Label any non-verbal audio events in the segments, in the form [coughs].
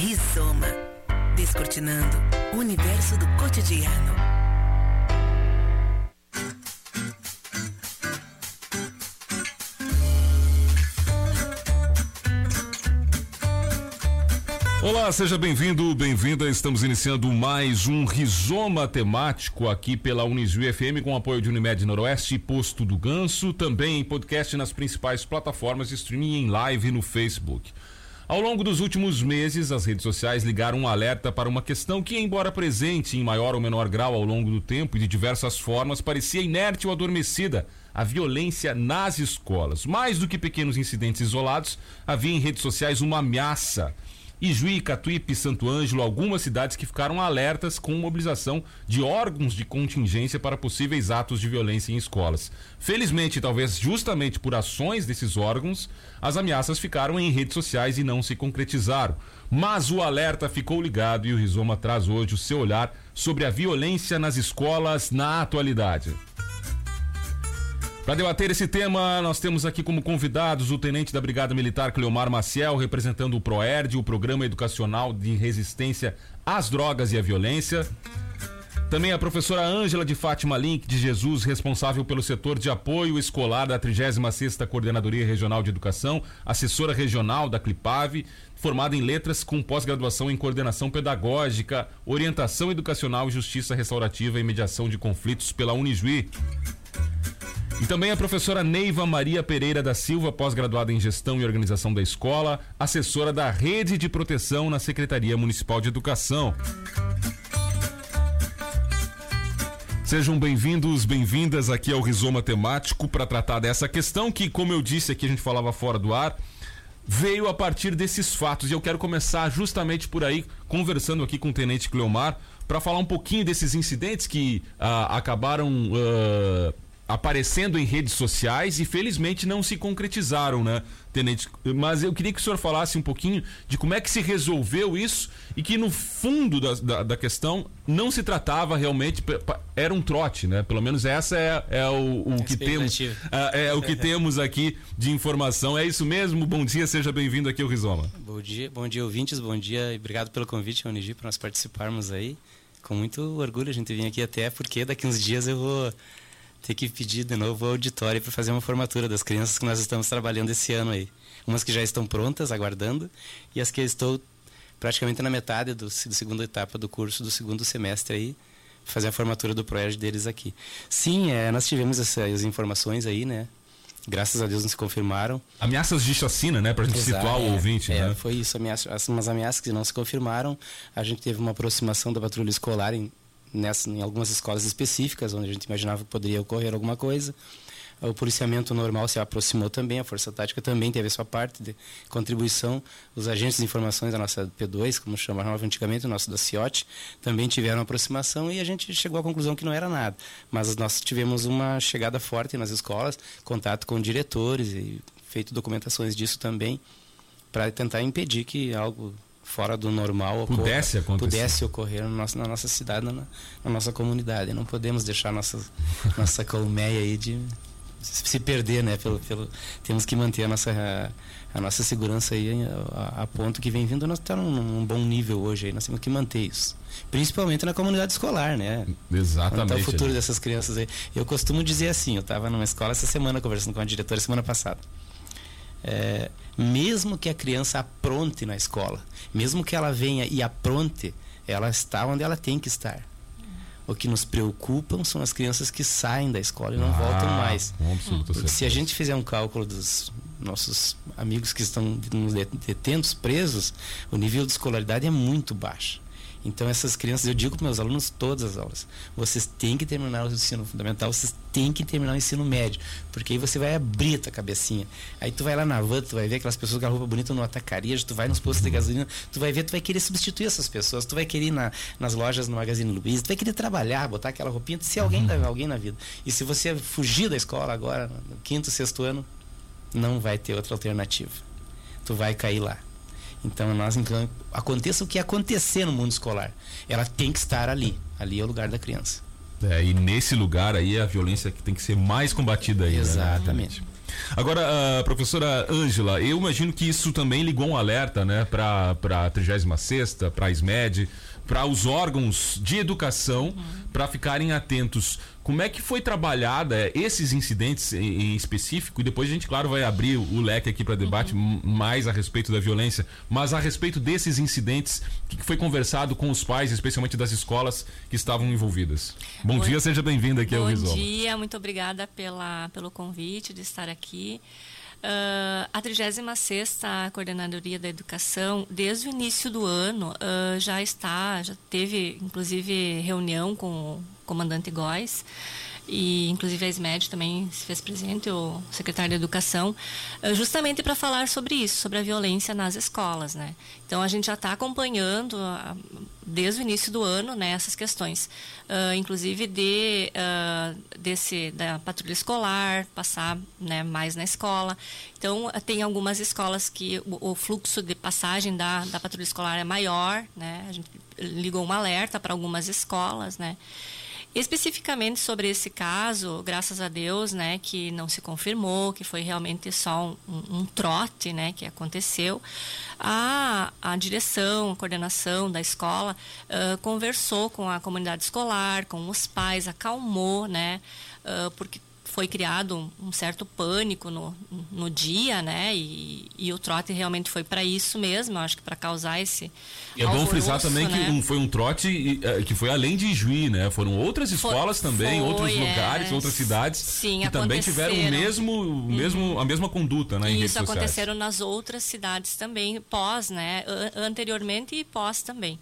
Rizoma. Descortinando o universo do cotidiano. Olá, seja bem-vindo, bem-vinda. Estamos iniciando mais um rizoma temático aqui pela Unisul FM com apoio de Unimed Noroeste e Posto do Ganso, também em podcast nas principais plataformas de streaming em live no Facebook. Ao longo dos últimos meses, as redes sociais ligaram um alerta para uma questão que, embora presente em maior ou menor grau ao longo do tempo e de diversas formas, parecia inerte ou adormecida: a violência nas escolas. Mais do que pequenos incidentes isolados, havia em redes sociais uma ameaça Ijuí, Catuípe, Santo Ângelo, algumas cidades que ficaram alertas com mobilização de órgãos de contingência para possíveis atos de violência em escolas. Felizmente, talvez justamente por ações desses órgãos, as ameaças ficaram em redes sociais e não se concretizaram. Mas o alerta ficou ligado e o Rizoma traz hoje o seu olhar sobre a violência nas escolas na atualidade. Para debater esse tema, nós temos aqui como convidados o tenente da Brigada Militar Cleomar Maciel, representando o PROERD, o Programa Educacional de Resistência às Drogas e à Violência. Também a professora Ângela de Fátima Link de Jesus, responsável pelo setor de apoio escolar da 36ª Coordenadoria Regional de Educação, assessora regional da Clipave, formada em letras com pós-graduação em coordenação pedagógica, orientação educacional e justiça restaurativa e mediação de conflitos pela Unijuí. E também a professora Neiva Maria Pereira da Silva, pós-graduada em Gestão e Organização da Escola, assessora da Rede de Proteção na Secretaria Municipal de Educação. Sejam bem-vindos, bem-vindas aqui ao Rizoma Temático para tratar dessa questão que, como eu disse aqui, a gente falava fora do ar, veio a partir desses fatos. E eu quero começar justamente por aí, conversando aqui com o Tenente Cleomar, para falar um pouquinho desses incidentes que ah, acabaram. Ah, aparecendo em redes sociais e felizmente não se concretizaram, né, Tenente? Mas eu queria que o senhor falasse um pouquinho de como é que se resolveu isso e que no fundo da, da, da questão não se tratava realmente, era um trote, né? Pelo menos essa é, é o, o que temos é, é, o que temos aqui de informação. É isso mesmo? Bom dia, seja bem-vindo aqui ao Rizoma. Bom dia, bom dia ouvintes, bom dia e obrigado pelo convite, Unigi, para nós participarmos aí. Com muito orgulho a gente vir aqui até porque daqui uns dias eu vou ter que pedir de novo o auditório para fazer uma formatura das crianças que nós estamos trabalhando esse ano aí. Umas que já estão prontas, aguardando, e as que estou praticamente na metade do, do segunda etapa do curso do segundo semestre aí, fazer a formatura do projeto deles aqui. Sim, é, nós tivemos essas informações aí, né? Graças a Deus não se confirmaram. Ameaças de chacina, né? Pra gente Exato, situar é, o ouvinte, é, né? Foi isso, ameaças, umas ameaças que não se confirmaram. A gente teve uma aproximação da patrulha escolar em, nessa, em algumas escolas específicas, onde a gente imaginava que poderia ocorrer alguma coisa. O policiamento normal se aproximou também, a Força Tática também teve a sua parte de contribuição. Os agentes de informações da nossa P2, como chamava antigamente, o nosso da CIOT, também tiveram aproximação e a gente chegou à conclusão que não era nada. Mas nós tivemos uma chegada forte nas escolas, contato com diretores e feito documentações disso também, para tentar impedir que algo fora do normal pudesse ocorra, acontecer. pudesse ocorrer no nosso, na nossa cidade, na, na, nossa comunidade. Não podemos deixar nossa, [laughs] nossa colmeia aí de se perder, né? Pelo, pelo, temos que manter a nossa, a, nossa segurança aí a, a, ponto que vem vindo. Nós estamos num, num, bom nível hoje aí, nós temos que manter isso. Principalmente na comunidade escolar, né? Exatamente. Onde está o futuro dessas crianças aí. Eu costumo dizer assim, eu estava numa escola essa semana conversando com a diretora semana passada. É, mesmo que a criança apronte na escola, mesmo que ela venha e apronte, ela está onde ela tem que estar. O que nos preocupam são as crianças que saem da escola e não ah, voltam mais. Porque se a gente fizer um cálculo dos nossos amigos que estão detentos, presos, o nível de escolaridade é muito baixo. Então essas crianças, eu digo para meus alunos todas as aulas, vocês têm que terminar o ensino fundamental, vocês têm que terminar o ensino médio, porque aí você vai abrir a tua cabecinha. Aí tu vai lá na van, tu vai ver aquelas pessoas com a roupa bonita no atacaria, tu vai nos postos de gasolina, tu vai ver, tu vai querer substituir essas pessoas, tu vai querer ir na, nas lojas no Magazine Luiza, tu vai querer trabalhar, botar aquela roupinha, ser alguém, uhum. alguém na vida. E se você fugir da escola agora, no quinto, sexto ano, não vai ter outra alternativa. Tu vai cair lá. Então, nós, então, aconteça o que acontecer no mundo escolar, ela tem que estar ali. Ali é o lugar da criança. É, e nesse lugar aí é a violência que tem que ser mais combatida aí. Né? Exatamente. Né? Agora, uh, professora Ângela, eu imagino que isso também ligou um alerta, né, para a 36 para a SMED, para os órgãos de educação, para ficarem atentos. Como é que foi trabalhada esses incidentes em, específico? E depois a gente, claro, vai abrir o leque aqui para debate uhum. mais a respeito da violência, mas a respeito desses incidentes, o que foi conversado com os pais, especialmente das escolas que estavam envolvidas? Bom, Bom dia, seja bem-vinda aqui ao Rizoma. Bom dia, muito obrigada pela, pelo convite de estar aqui. Uh, a 36 Coordenadoria da Educação, desde o início do ano, uh, já está, já teve inclusive reunião com o comandante Góes e inclusive a SMED também se fez presente, o secretário de Educação, eh, justamente para falar sobre isso, sobre a violência nas escolas, né? Então a gente já está acompanhando desde o início do ano né, essas questões, uh, inclusive de uh, desse da patrulha escolar passar né, mais na escola. Então tem algumas escolas que o, o fluxo de passagem da, da patrulha escolar é maior, né? A gente ligou um alerta para algumas escolas, né? Especificamente sobre esse caso, graças a Deus, né, que não se confirmou, que foi realmente só um, um trote, né, que aconteceu, a, a direção, a coordenação da escola uh, conversou com a comunidade escolar, com os pais, acalmou, né, uh, porque foi criado um certo pânico no, no dia, né? E, e o trote realmente foi para isso mesmo, acho que para causar esse. É bom frisar também né? que um, foi um trote eh, que foi além de Juí, né? Foram outras escolas foi, também, foi, outros lugares, é, outras cidades sim, que também tiveram o mesmo, o mesmo, uhum. a mesma conduta, né? Isso aconteceram nas outras cidades também, pós, né? Anteriormente e pós também.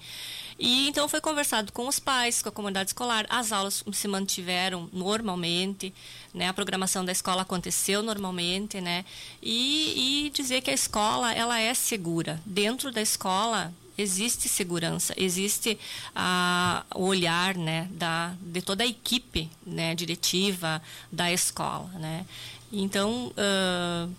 E então foi conversado com os pais, com a comunidade escolar, as aulas se mantiveram normalmente, né? A programação da escola aconteceu normalmente, né? E, e dizer que a escola ela é segura. Dentro da escola existe segurança, existe ah, o olhar né, da, de toda a equipe né, diretiva da escola. Né? Então, uh,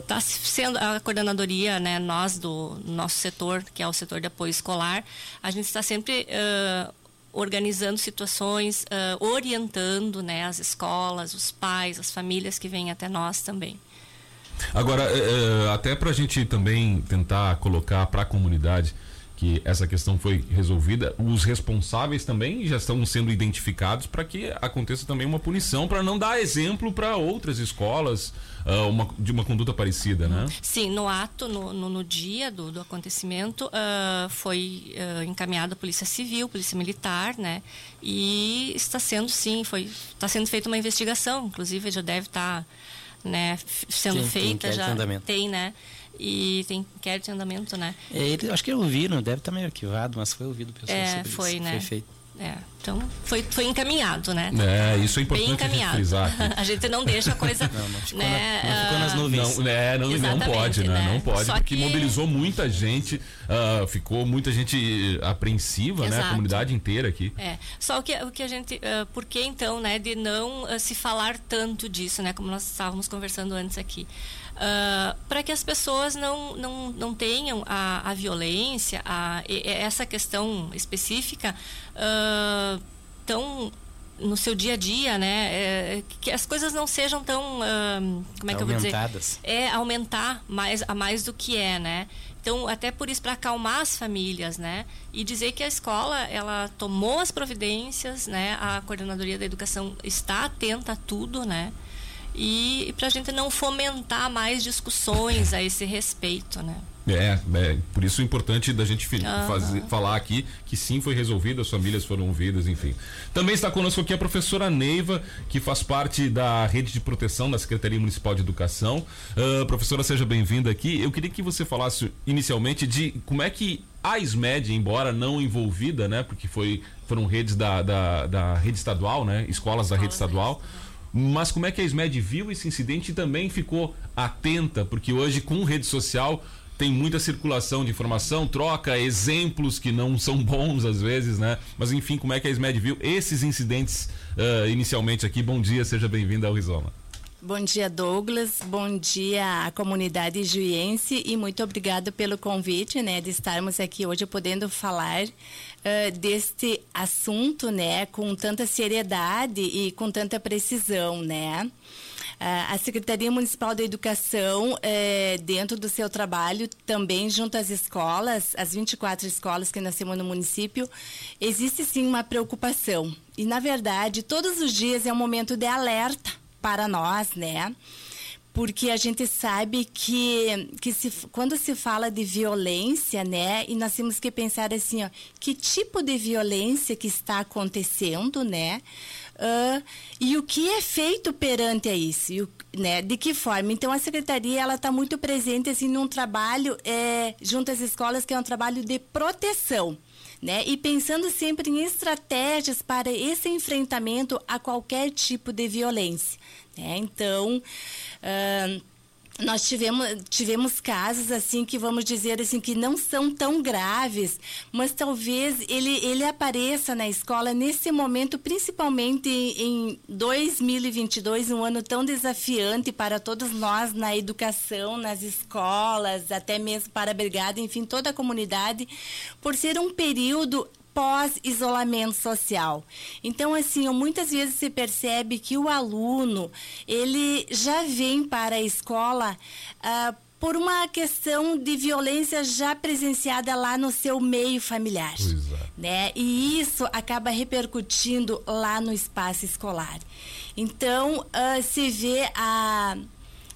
está sendo a coordenadoria, né, nós do nosso setor, que é o setor de apoio escolar, a gente está sempre uh, organizando situações, uh, orientando né, as escolas, os pais, as famílias que vêm até nós também. Agora, até para a gente também tentar colocar para a comunidade que essa questão foi resolvida, os responsáveis também já estão sendo identificados para que aconteça também uma punição para não dar exemplo para outras escolas uh, uma, de uma conduta parecida, né? Sim, no ato, no, no, no dia do, do acontecimento, uh, foi uh, encaminhada a Polícia Civil, Polícia Militar, né? E está sendo, sim, foi, está sendo feita uma investigação, inclusive já deve estar, tá, né, sendo sim, feita, tem já tem, né? E tem inquérito em andamento, né? É, ele, acho que ouviram, deve estar meio arquivado, mas foi ouvido pessoal é, foi, isso, né? Foi feito. É, então foi, foi encaminhado, né? É, isso é importante Bem encaminhado. A, [laughs] a gente não deixa a coisa. [laughs] não, não ficou, né, na, não ficou nas nuvens. Não, é, não, não pode, né? né? Não pode, Só porque que... mobilizou muita gente, uh, ficou muita gente apreensiva, Exato. né? A comunidade inteira aqui. É. Só o que, o que a gente. Uh, por que então, né, de não uh, se falar tanto disso, né? Como nós estávamos conversando antes aqui. Uh, para que as pessoas não, não, não tenham a, a violência, a, essa questão específica uh, tão no seu dia a dia, né? É, que as coisas não sejam tão, uh, como é que eu vou dizer? É aumentar mais a mais do que é, né? Então, até por isso para acalmar as famílias, né? E dizer que a escola ela tomou as providências, né? A coordenadoria da educação está atenta a tudo, né? E, e para a gente não fomentar mais discussões a esse respeito, né? É, é, por isso é importante da gente fazer, falar aqui que sim foi resolvido, as famílias foram ouvidas, enfim. Também está conosco aqui a professora Neiva, que faz parte da rede de proteção da Secretaria Municipal de Educação. Uh, professora, seja bem-vinda aqui. Eu queria que você falasse inicialmente de como é que a SMED, embora não envolvida, né, porque foi, foram redes da, da, da rede estadual, né, escolas da rede estadual, mas como é que a SMED viu esse incidente e também ficou atenta? Porque hoje, com rede social, tem muita circulação de informação, troca exemplos que não são bons às vezes, né? Mas enfim, como é que a SMED viu esses incidentes uh, inicialmente aqui? Bom dia, seja bem-vindo ao Rizoma. Bom dia, Douglas. Bom dia à comunidade juiense e muito obrigado pelo convite, né, de estarmos aqui hoje podendo falar uh, deste assunto, né, com tanta seriedade e com tanta precisão, né. A Secretaria Municipal da Educação, é, dentro do seu trabalho, também junto às escolas, as 24 escolas que temos no município, existe sim uma preocupação. E, na verdade, todos os dias é um momento de alerta para nós, né? Porque a gente sabe que, que se, quando se fala de violência, né, e nós temos que pensar assim, ó, que tipo de violência que está acontecendo, né, uh, e o que é feito perante a isso, e o, né, de que forma. Então, a secretaria ela está muito presente assim num trabalho é, junto às escolas que é um trabalho de proteção. Né? E pensando sempre em estratégias para esse enfrentamento a qualquer tipo de violência. Né? Então, uh, nós tivemos, tivemos casos assim que vamos dizer assim que não são tão graves, mas talvez ele, ele apareça na escola nesse momento, principalmente em 2022, um ano tão desafiante para todos nós na educação, nas escolas, até mesmo para a brigada, enfim, toda a comunidade, por ser um período pós-isolamento social. Então, assim, muitas vezes se percebe que o aluno, ele já vem para a escola ah, por uma questão de violência já presenciada lá no seu meio familiar. É. Né? E isso acaba repercutindo lá no espaço escolar. Então, uh, se vê a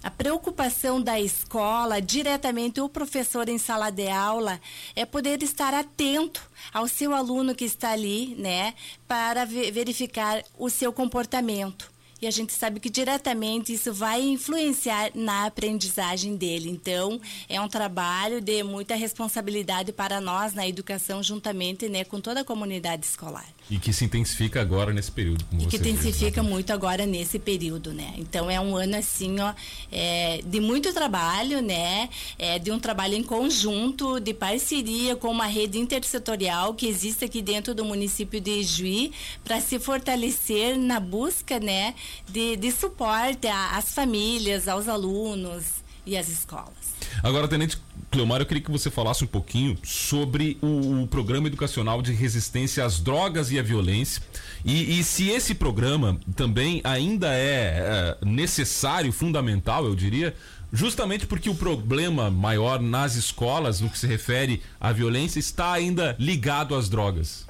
a preocupação da escola, diretamente o professor em sala de aula, é poder estar atento ao seu aluno que está ali, né, para verificar o seu comportamento e a gente sabe que diretamente isso vai influenciar na aprendizagem dele. Então, é um trabalho de muita responsabilidade para nós na educação, juntamente né, com toda a comunidade escolar. E que se intensifica agora nesse período, como e que intensifica diz, né? muito agora nesse período, né? Então é um ano assim, ó, é, de muito trabalho, né? É, de um trabalho em conjunto, de parceria com uma rede intersetorial que existe aqui dentro do município de Juí para se fortalecer na busca, né, de, de suporte às famílias, aos alunos e às escolas. Agora, Tenente Cleomar, eu queria que você falasse um pouquinho sobre o, o programa educacional de resistência às drogas e à violência. E, e se esse programa também ainda é, é necessário, fundamental, eu diria, justamente porque o problema maior nas escolas, no que se refere à violência, está ainda ligado às drogas.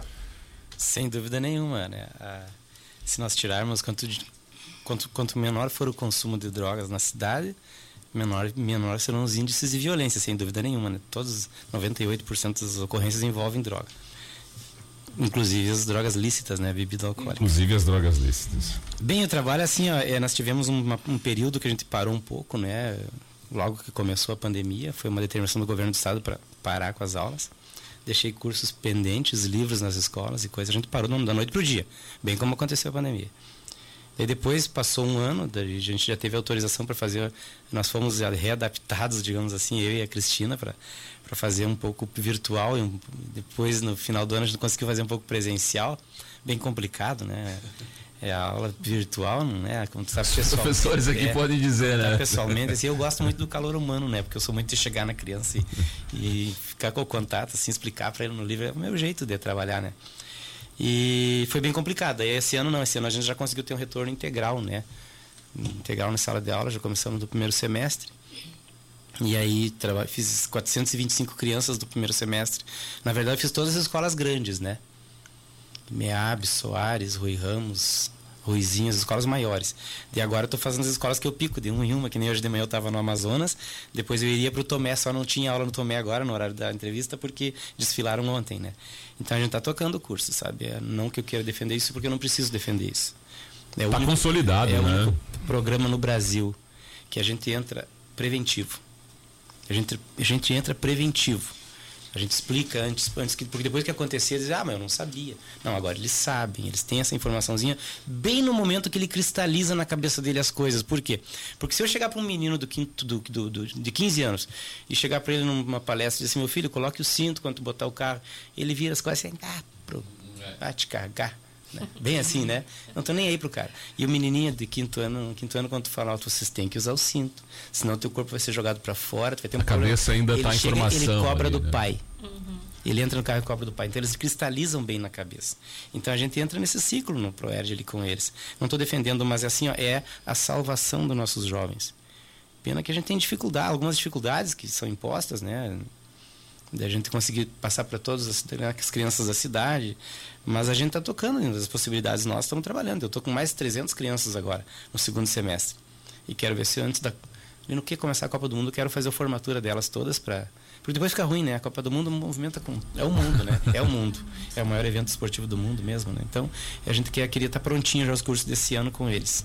Sem dúvida nenhuma, né? se nós tirarmos quanto, quanto, quanto menor for o consumo de drogas na cidade, menor, menor serão os índices de violência, sem dúvida nenhuma. Né? Todos, 98% das ocorrências envolvem droga. Inclusive as drogas lícitas, né? Bebida alcoólica. Inclusive as drogas lícitas. Bem, o trabalho assim, ó, é, nós tivemos uma, um período que a gente parou um pouco, né? Logo que começou a pandemia, foi uma determinação do governo do estado para parar com as aulas. Deixei cursos pendentes, livros nas escolas e coisas. A gente parou da noite para o dia, bem como aconteceu a pandemia. E depois passou um ano, a gente já teve autorização para fazer, nós fomos readaptados, digamos assim, eu e a Cristina, para fazer um pouco virtual. E um, depois, no final do ano, a gente conseguiu fazer um pouco presencial, bem complicado, né? É a aula virtual, né? Como tu sabe, Os professores aqui é, podem dizer, né? Pessoalmente, assim, eu gosto muito do calor humano, né? Porque eu sou muito de chegar na criança e, e ficar com o contato, assim, explicar para ele no livro é o meu jeito de trabalhar, né? E foi bem complicado. Aí esse ano não, esse ano a gente já conseguiu ter um retorno integral, né? Integral na sala de aula, já começamos do primeiro semestre. E aí fiz 425 crianças do primeiro semestre. Na verdade, fiz todas as escolas grandes, né? Meab, Soares, Rui Ramos, Ruizinho, as escolas maiores. E agora eu estou fazendo as escolas que eu pico, de um em uma, que nem hoje de manhã eu estava no Amazonas. Depois eu iria para o Tomé, só não tinha aula no Tomé agora, no horário da entrevista, porque desfilaram ontem, né? Então a gente está tocando o curso, sabe? É, não que eu queira defender isso, porque eu não preciso defender isso. É tá único, consolidado, é né? É o programa no Brasil que a gente entra preventivo. A gente, a gente entra preventivo. A gente explica antes, antes que, porque depois que acontecer, eles dizem, ah, mas eu não sabia. Não, agora eles sabem, eles têm essa informaçãozinha bem no momento que ele cristaliza na cabeça dele as coisas. Por quê? Porque se eu chegar para um menino do quinto, do, do, do, de 15 anos e chegar para ele numa palestra e dizer assim, meu filho, coloque o cinto quando botar o carro, ele vira as coisas assim, ah, pro, vai te carregar. Né? Bem assim, né? Não tô nem aí pro cara. E o menininho de quinto ano, quinto ano, quando tu fala alto, vocês têm que usar o cinto. Senão teu corpo vai ser jogado para fora, tu vai ter um A cabeça ainda ele tá chega, informação. Ele cobra ali, do né? pai. Uhum. ele entra no carro e cobra do pai. Então eles cristalizam bem na cabeça. Então a gente entra nesse ciclo no Proerd ali com eles. Não estou defendendo, mas é assim, ó, é a salvação dos nossos jovens. Pena que a gente tem dificuldade, algumas dificuldades que são impostas, né? Da gente conseguir passar para todas as, as, crianças da cidade. Mas a gente está tocando ainda as possibilidades nós estamos trabalhando. Eu estou com mais de 300 crianças agora, no segundo semestre. E quero ver se antes da. No que começar a Copa do Mundo, quero fazer a formatura delas todas para. Porque depois fica ruim, né? A Copa do Mundo movimenta com. É o mundo, né? É o mundo. É o maior evento esportivo do mundo mesmo, né? Então, a gente quer, queria estar tá prontinho já os cursos desse ano com eles.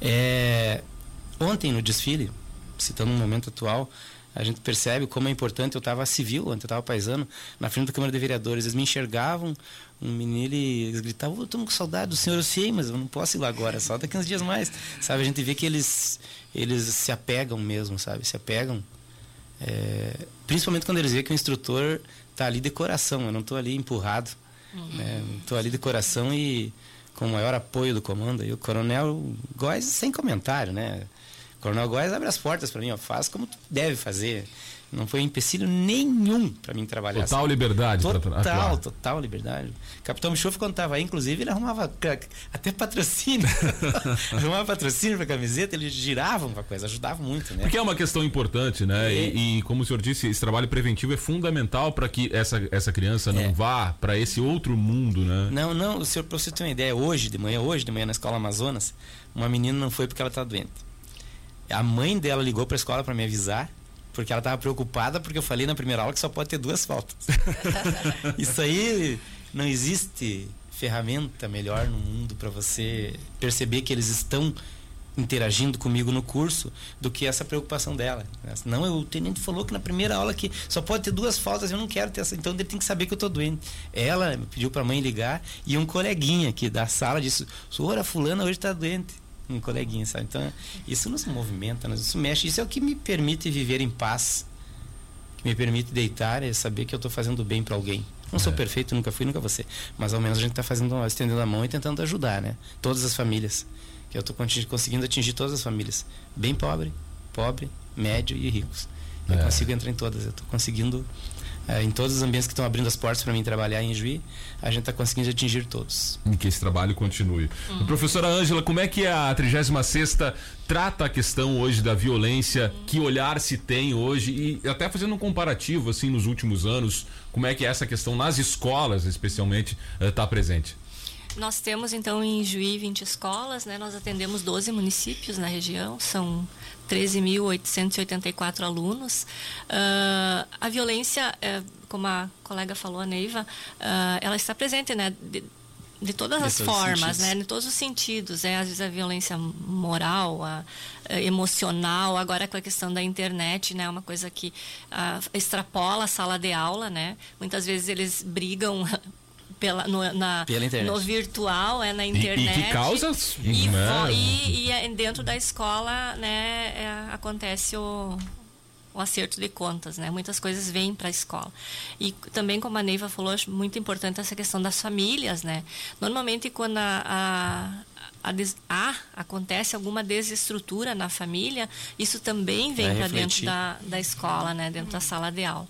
É, ontem no desfile, citando um momento atual, a gente percebe como é importante. Eu estava civil, ontem eu estava paisano, na frente da Câmara de Vereadores. Eles me enxergavam, um menino, eles gritavam: oh, Estou com saudade do senhor, eu sei, mas eu não posso ir lá agora, só daqui uns dias mais. Sabe? A gente vê que eles, eles se apegam mesmo, sabe? Se apegam. É, principalmente quando eles veem que o instrutor está ali de coração, eu não estou ali empurrado. Estou né? ali de coração e com o maior apoio do comando. E o coronel Góes, sem comentário, né? Coronel Góes abre as portas para mim, ó, faz como tu deve fazer. Não foi empecilho nenhum para mim trabalhar. Total assim. liberdade. Total, pra total liberdade. Capitão Michoff, quando estava aí, inclusive, ele arrumava até patrocínio. [laughs] arrumava patrocínio para camiseta, eles giravam para coisa, ajudavam muito, né? Porque é uma questão importante, né? É. E, e, como o senhor disse, esse trabalho preventivo é fundamental para que essa, essa criança não é. vá para esse outro mundo, né? Não, não, o senhor, para você ter uma ideia, hoje de manhã, hoje de manhã na escola Amazonas, uma menina não foi porque ela está doente a mãe dela ligou para a escola para me avisar, porque ela estava preocupada porque eu falei na primeira aula que só pode ter duas faltas. [laughs] Isso aí não existe ferramenta melhor no mundo para você perceber que eles estão interagindo comigo no curso do que essa preocupação dela. Não, o tenente falou que na primeira aula que só pode ter duas faltas, eu não quero ter essa, então ele tem que saber que eu estou doente. Ela pediu para a mãe ligar e um coleguinha aqui da sala disse: "Senhora fulana hoje está doente" um coleguinha, sabe? Então, isso nos movimenta, isso mexe. Isso é o que me permite viver em paz, que me permite deitar e saber que eu estou fazendo bem para alguém. Não é. sou perfeito, nunca fui, nunca ser. Mas ao menos a gente está fazendo, estendendo a mão e tentando ajudar, né? Todas as famílias. Que eu estou conseguindo atingir todas as famílias. Bem pobre, pobre, médio e ricos. Eu é. consigo entrar em todas. Eu estou conseguindo é, em todos os ambientes que estão abrindo as portas para mim trabalhar em Juí, a gente está conseguindo atingir todos. E que esse trabalho continue. Uhum. Professora Ângela, como é que a 36 trata a questão hoje da violência? Uhum. Que olhar se tem hoje? E até fazendo um comparativo, assim, nos últimos anos, como é que essa questão nas escolas, especialmente, está eh, presente? Nós temos então em Juí 20 escolas, né? Nós atendemos 12 municípios na região, são 13.884 alunos. Uh, a violência, uh, como a colega falou, a Neiva, uh, ela está presente, né? De, de todas de as formas, né? De todos os sentidos, é às vezes a violência moral, a, a emocional, agora com a questão da internet, né? Uma coisa que extrapola a sala de aula, né? Muitas vezes eles brigam [laughs] pela, no, na, pela internet. no virtual, é na internet. E, e que causa e, e, e, é dentro da escola, né, é, acontece o, o acerto de contas, né? Muitas coisas vêm para a escola. E também, como a Neiva falou, acho muito importante essa questão das famílias, né? Normalmente, quando a, a, a a acontece alguma desestrutura na família, isso também vem para dentro da, da escola, né? Dentro da sala de aula.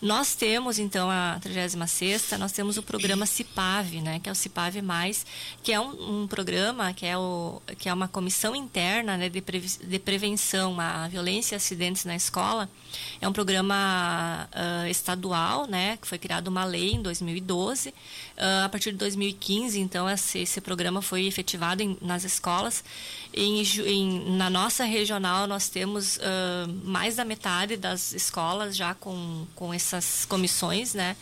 Nós temos, então, a 36 nós temos o programa CIPAV, né, que é o CIPAV+, que é um, um programa que é, o, que é uma comissão interna né, de, pre, de prevenção à violência e acidentes na escola. É um programa uh, estadual, né, que foi criado uma lei em 2012. Uh, a partir de 2015, então, esse, esse programa foi efetivado em, nas escolas. Em, em, na nossa regional, nós temos uh, mais da metade das escolas já com, com essas comissões, né?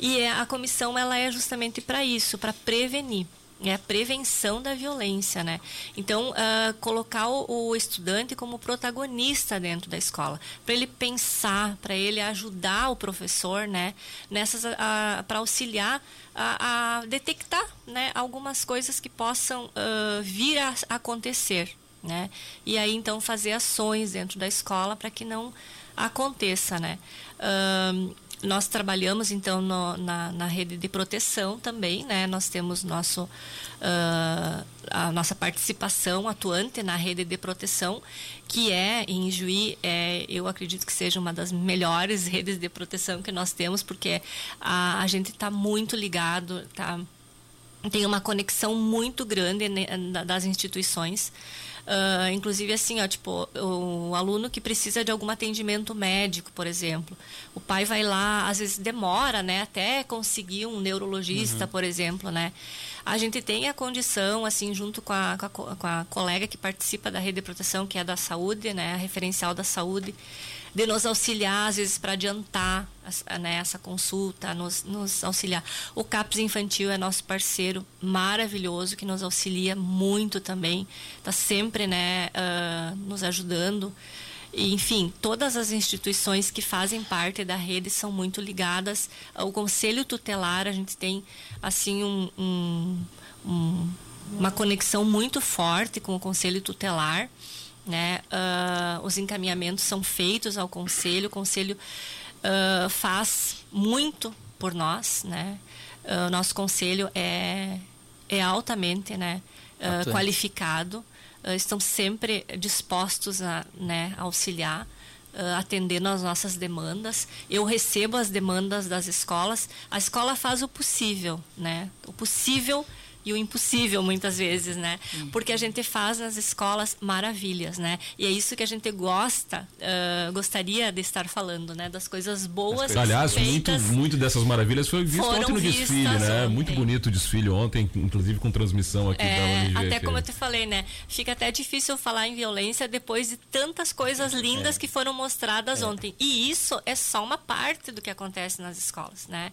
E é, a comissão ela é justamente para isso, para prevenir é a prevenção da violência, né? Então, uh, colocar o, o, estudante como protagonista dentro da escola, para ele pensar, para ele ajudar o professor, né? Nessas, uh, para auxiliar a, a, detectar, né? Algumas coisas que possam uh, vir a acontecer, né? E aí então fazer ações dentro da escola para que não aconteça, né? Nós trabalhamos então no, na, na, rede de proteção também, né? Nós temos nosso uh, a nossa participação atuante na rede de proteção, que é em Juí, é, eu acredito que seja uma das melhores redes de proteção que nós temos, porque a, a gente está muito ligado, tá? Tem uma conexão muito grande né, das instituições. Uh, inclusive assim, ó, tipo, o aluno que precisa de algum atendimento médico, por exemplo, o pai vai lá, às vezes demora, né, até conseguir um neurologista, uhum. por exemplo, né. A gente tem a condição, assim, junto com a, com a, com a colega que participa da rede de proteção, que é da saúde, né, a referencial da saúde, de nos auxiliar, às vezes, para adiantar né, essa consulta, nos, nos, auxiliar. O CAPS Infantil é nosso parceiro maravilhoso, que nos auxilia muito também, está sempre né, uh, nos ajudando. Enfim, todas as instituições que fazem parte da rede são muito ligadas ao Conselho Tutelar. A gente tem, assim, um, um, um, uma conexão muito forte com o Conselho Tutelar né? Uh, os encaminhamentos são feitos ao conselho, o conselho uh, faz muito por nós, né? Uh, o nosso conselho é, é altamente né, qualificado, estão sempre dispostos a né, auxiliar. Uh, atendendo às nossas demandas. Eu recebo as demandas das escolas. A escola faz o possível, né? O possível e o impossível muitas vezes, né? Uhum. Porque a gente faz nas escolas maravilhas, né? E é isso que a gente gosta, uh, gostaria de estar falando, né? Das coisas boas. Aliás, feitas, muito, muito dessas maravilhas foi visto ontem no desfile, né? Ontem. Muito bonito o desfile ontem, inclusive com transmissão aqui é, da Até como eu te falei, né? Fica até difícil falar em violência depois de tantas coisas lindas é. que foram mostradas é. ontem. E isso é só uma parte do que acontece nas escolas, né?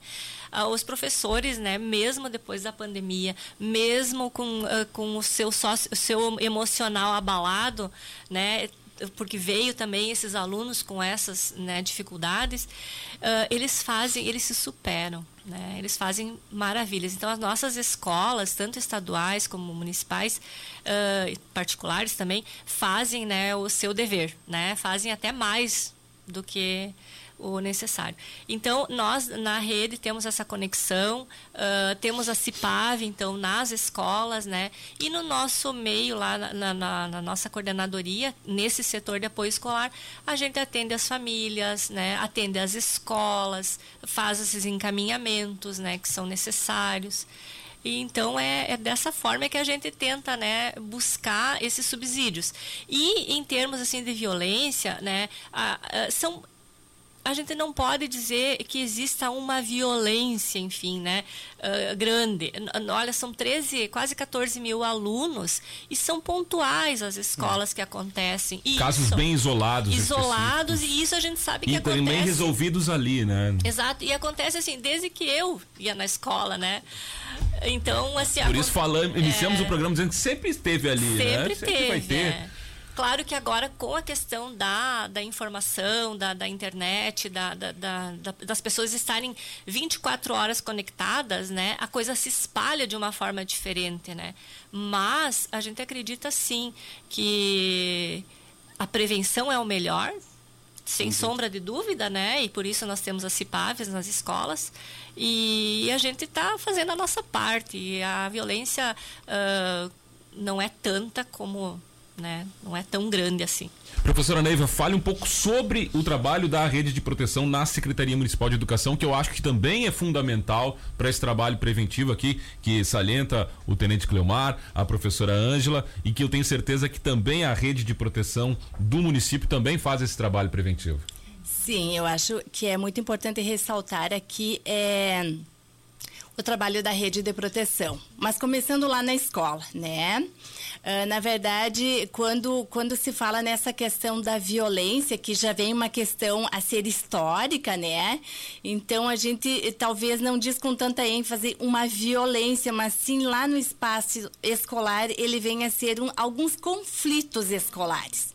Uh, os professores, né? Mesmo depois da pandemia, mesmo com, uh, com o seu, sócio, seu emocional abalado, né? porque veio também esses alunos com essas né, dificuldades, uh, eles fazem, eles se superam, né? Eles fazem maravilhas. Então as nossas escolas, tanto estaduais como municipais, uh, particulares também, fazem né, o seu dever, né? Fazem até mais do que o necessário. Então, nós na rede temos essa conexão, uh, temos a CIPAV, então, nas escolas, né? E no nosso meio, lá na, na, na, nossa coordenadoria, nesse setor de apoio escolar, a gente atende as famílias, né? Atende as escolas, faz esses encaminhamentos, né? Que são necessários. E então é, é, dessa forma que a gente tenta né, buscar esses subsídios. E em termos assim de violência, né, a, a, são a gente não pode dizer que exista uma violência, enfim, né, uh, grande. Olha, são 13, quase 14 mil alunos e são pontuais as escolas é. que acontecem. E Casos isso, bem isolados. Isolados e isso a gente sabe que e acontece. E também resolvidos ali, né? Exato. E acontece assim, desde que eu ia na escola, né? Então, assim... Por isso falamos, iniciamos é... o programa dizendo que sempre esteve ali, sempre né? Teve, sempre vai ter. É. Claro que agora, com a questão da, da informação, da, da internet, da, da, da, das pessoas estarem 24 horas conectadas, né, a coisa se espalha de uma forma diferente. Né? Mas a gente acredita sim que a prevenção é o melhor, sem uhum. sombra de dúvida, né? E por isso nós temos as CIPAVs nas escolas. E a gente está fazendo a nossa parte. E a violência uh, não é tanta como né? Não é tão grande assim. Professora Neiva, fale um pouco sobre o trabalho da rede de proteção na Secretaria Municipal de Educação, que eu acho que também é fundamental para esse trabalho preventivo aqui, que salienta o Tenente Cleomar, a professora Ângela, e que eu tenho certeza que também a rede de proteção do município também faz esse trabalho preventivo. Sim, eu acho que é muito importante ressaltar aqui é, o trabalho da rede de proteção. Mas começando lá na escola, né? Uh, na verdade, quando, quando se fala nessa questão da violência, que já vem uma questão a ser histórica, né? Então a gente talvez não diz com tanta ênfase uma violência, mas sim lá no espaço escolar ele vem a ser um, alguns conflitos escolares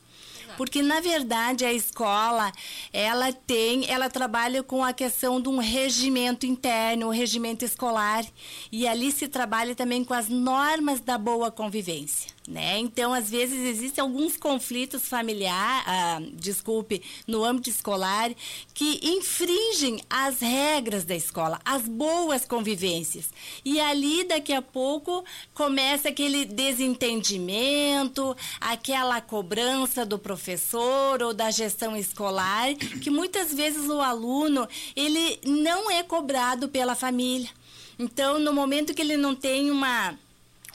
porque na verdade a escola ela tem, ela trabalha com a questão de um regimento interno, o um regimento escolar, e ali se trabalha também com as normas da boa convivência. Né? Então, às vezes, existem alguns conflitos familiares, ah, desculpe, no âmbito escolar, que infringem as regras da escola, as boas convivências. E ali, daqui a pouco, começa aquele desentendimento, aquela cobrança do professor ou da gestão escolar, que muitas vezes o aluno, ele não é cobrado pela família. Então, no momento que ele não tem uma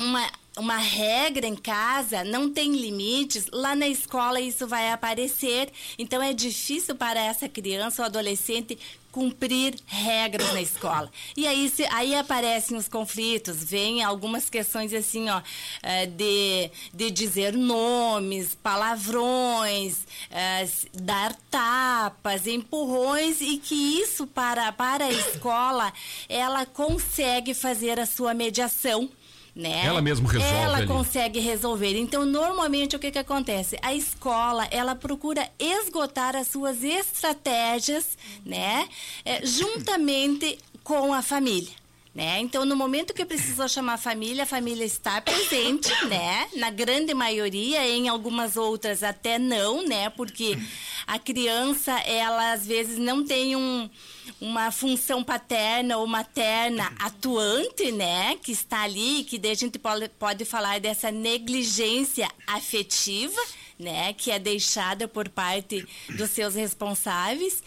uma uma regra em casa, não tem limites, lá na escola isso vai aparecer. Então é difícil para essa criança ou adolescente cumprir regras na escola. E aí, se, aí aparecem os conflitos, vem algumas questões assim, ó, eh, de, de dizer nomes, palavrões, é, dar tapas, empurrões, e que isso para, para a escola, ela consegue fazer a sua mediação né? Ela mesmo resolve. Ela ali. consegue resolver. Então, normalmente, o que, que acontece? A escola, ela procura esgotar as suas estratégias, né? É, juntamente com a família. Né? Então, no momento que precisou chamar a família, a família está presente, [coughs] né? Na grande maioria, em algumas outras até não, né? Porque a criança, ela às vezes não tem um, uma função paterna ou materna atuante, né? Que está ali, que daí a gente pode, pode falar dessa negligência afetiva, né? Que é deixada por parte dos seus responsáveis.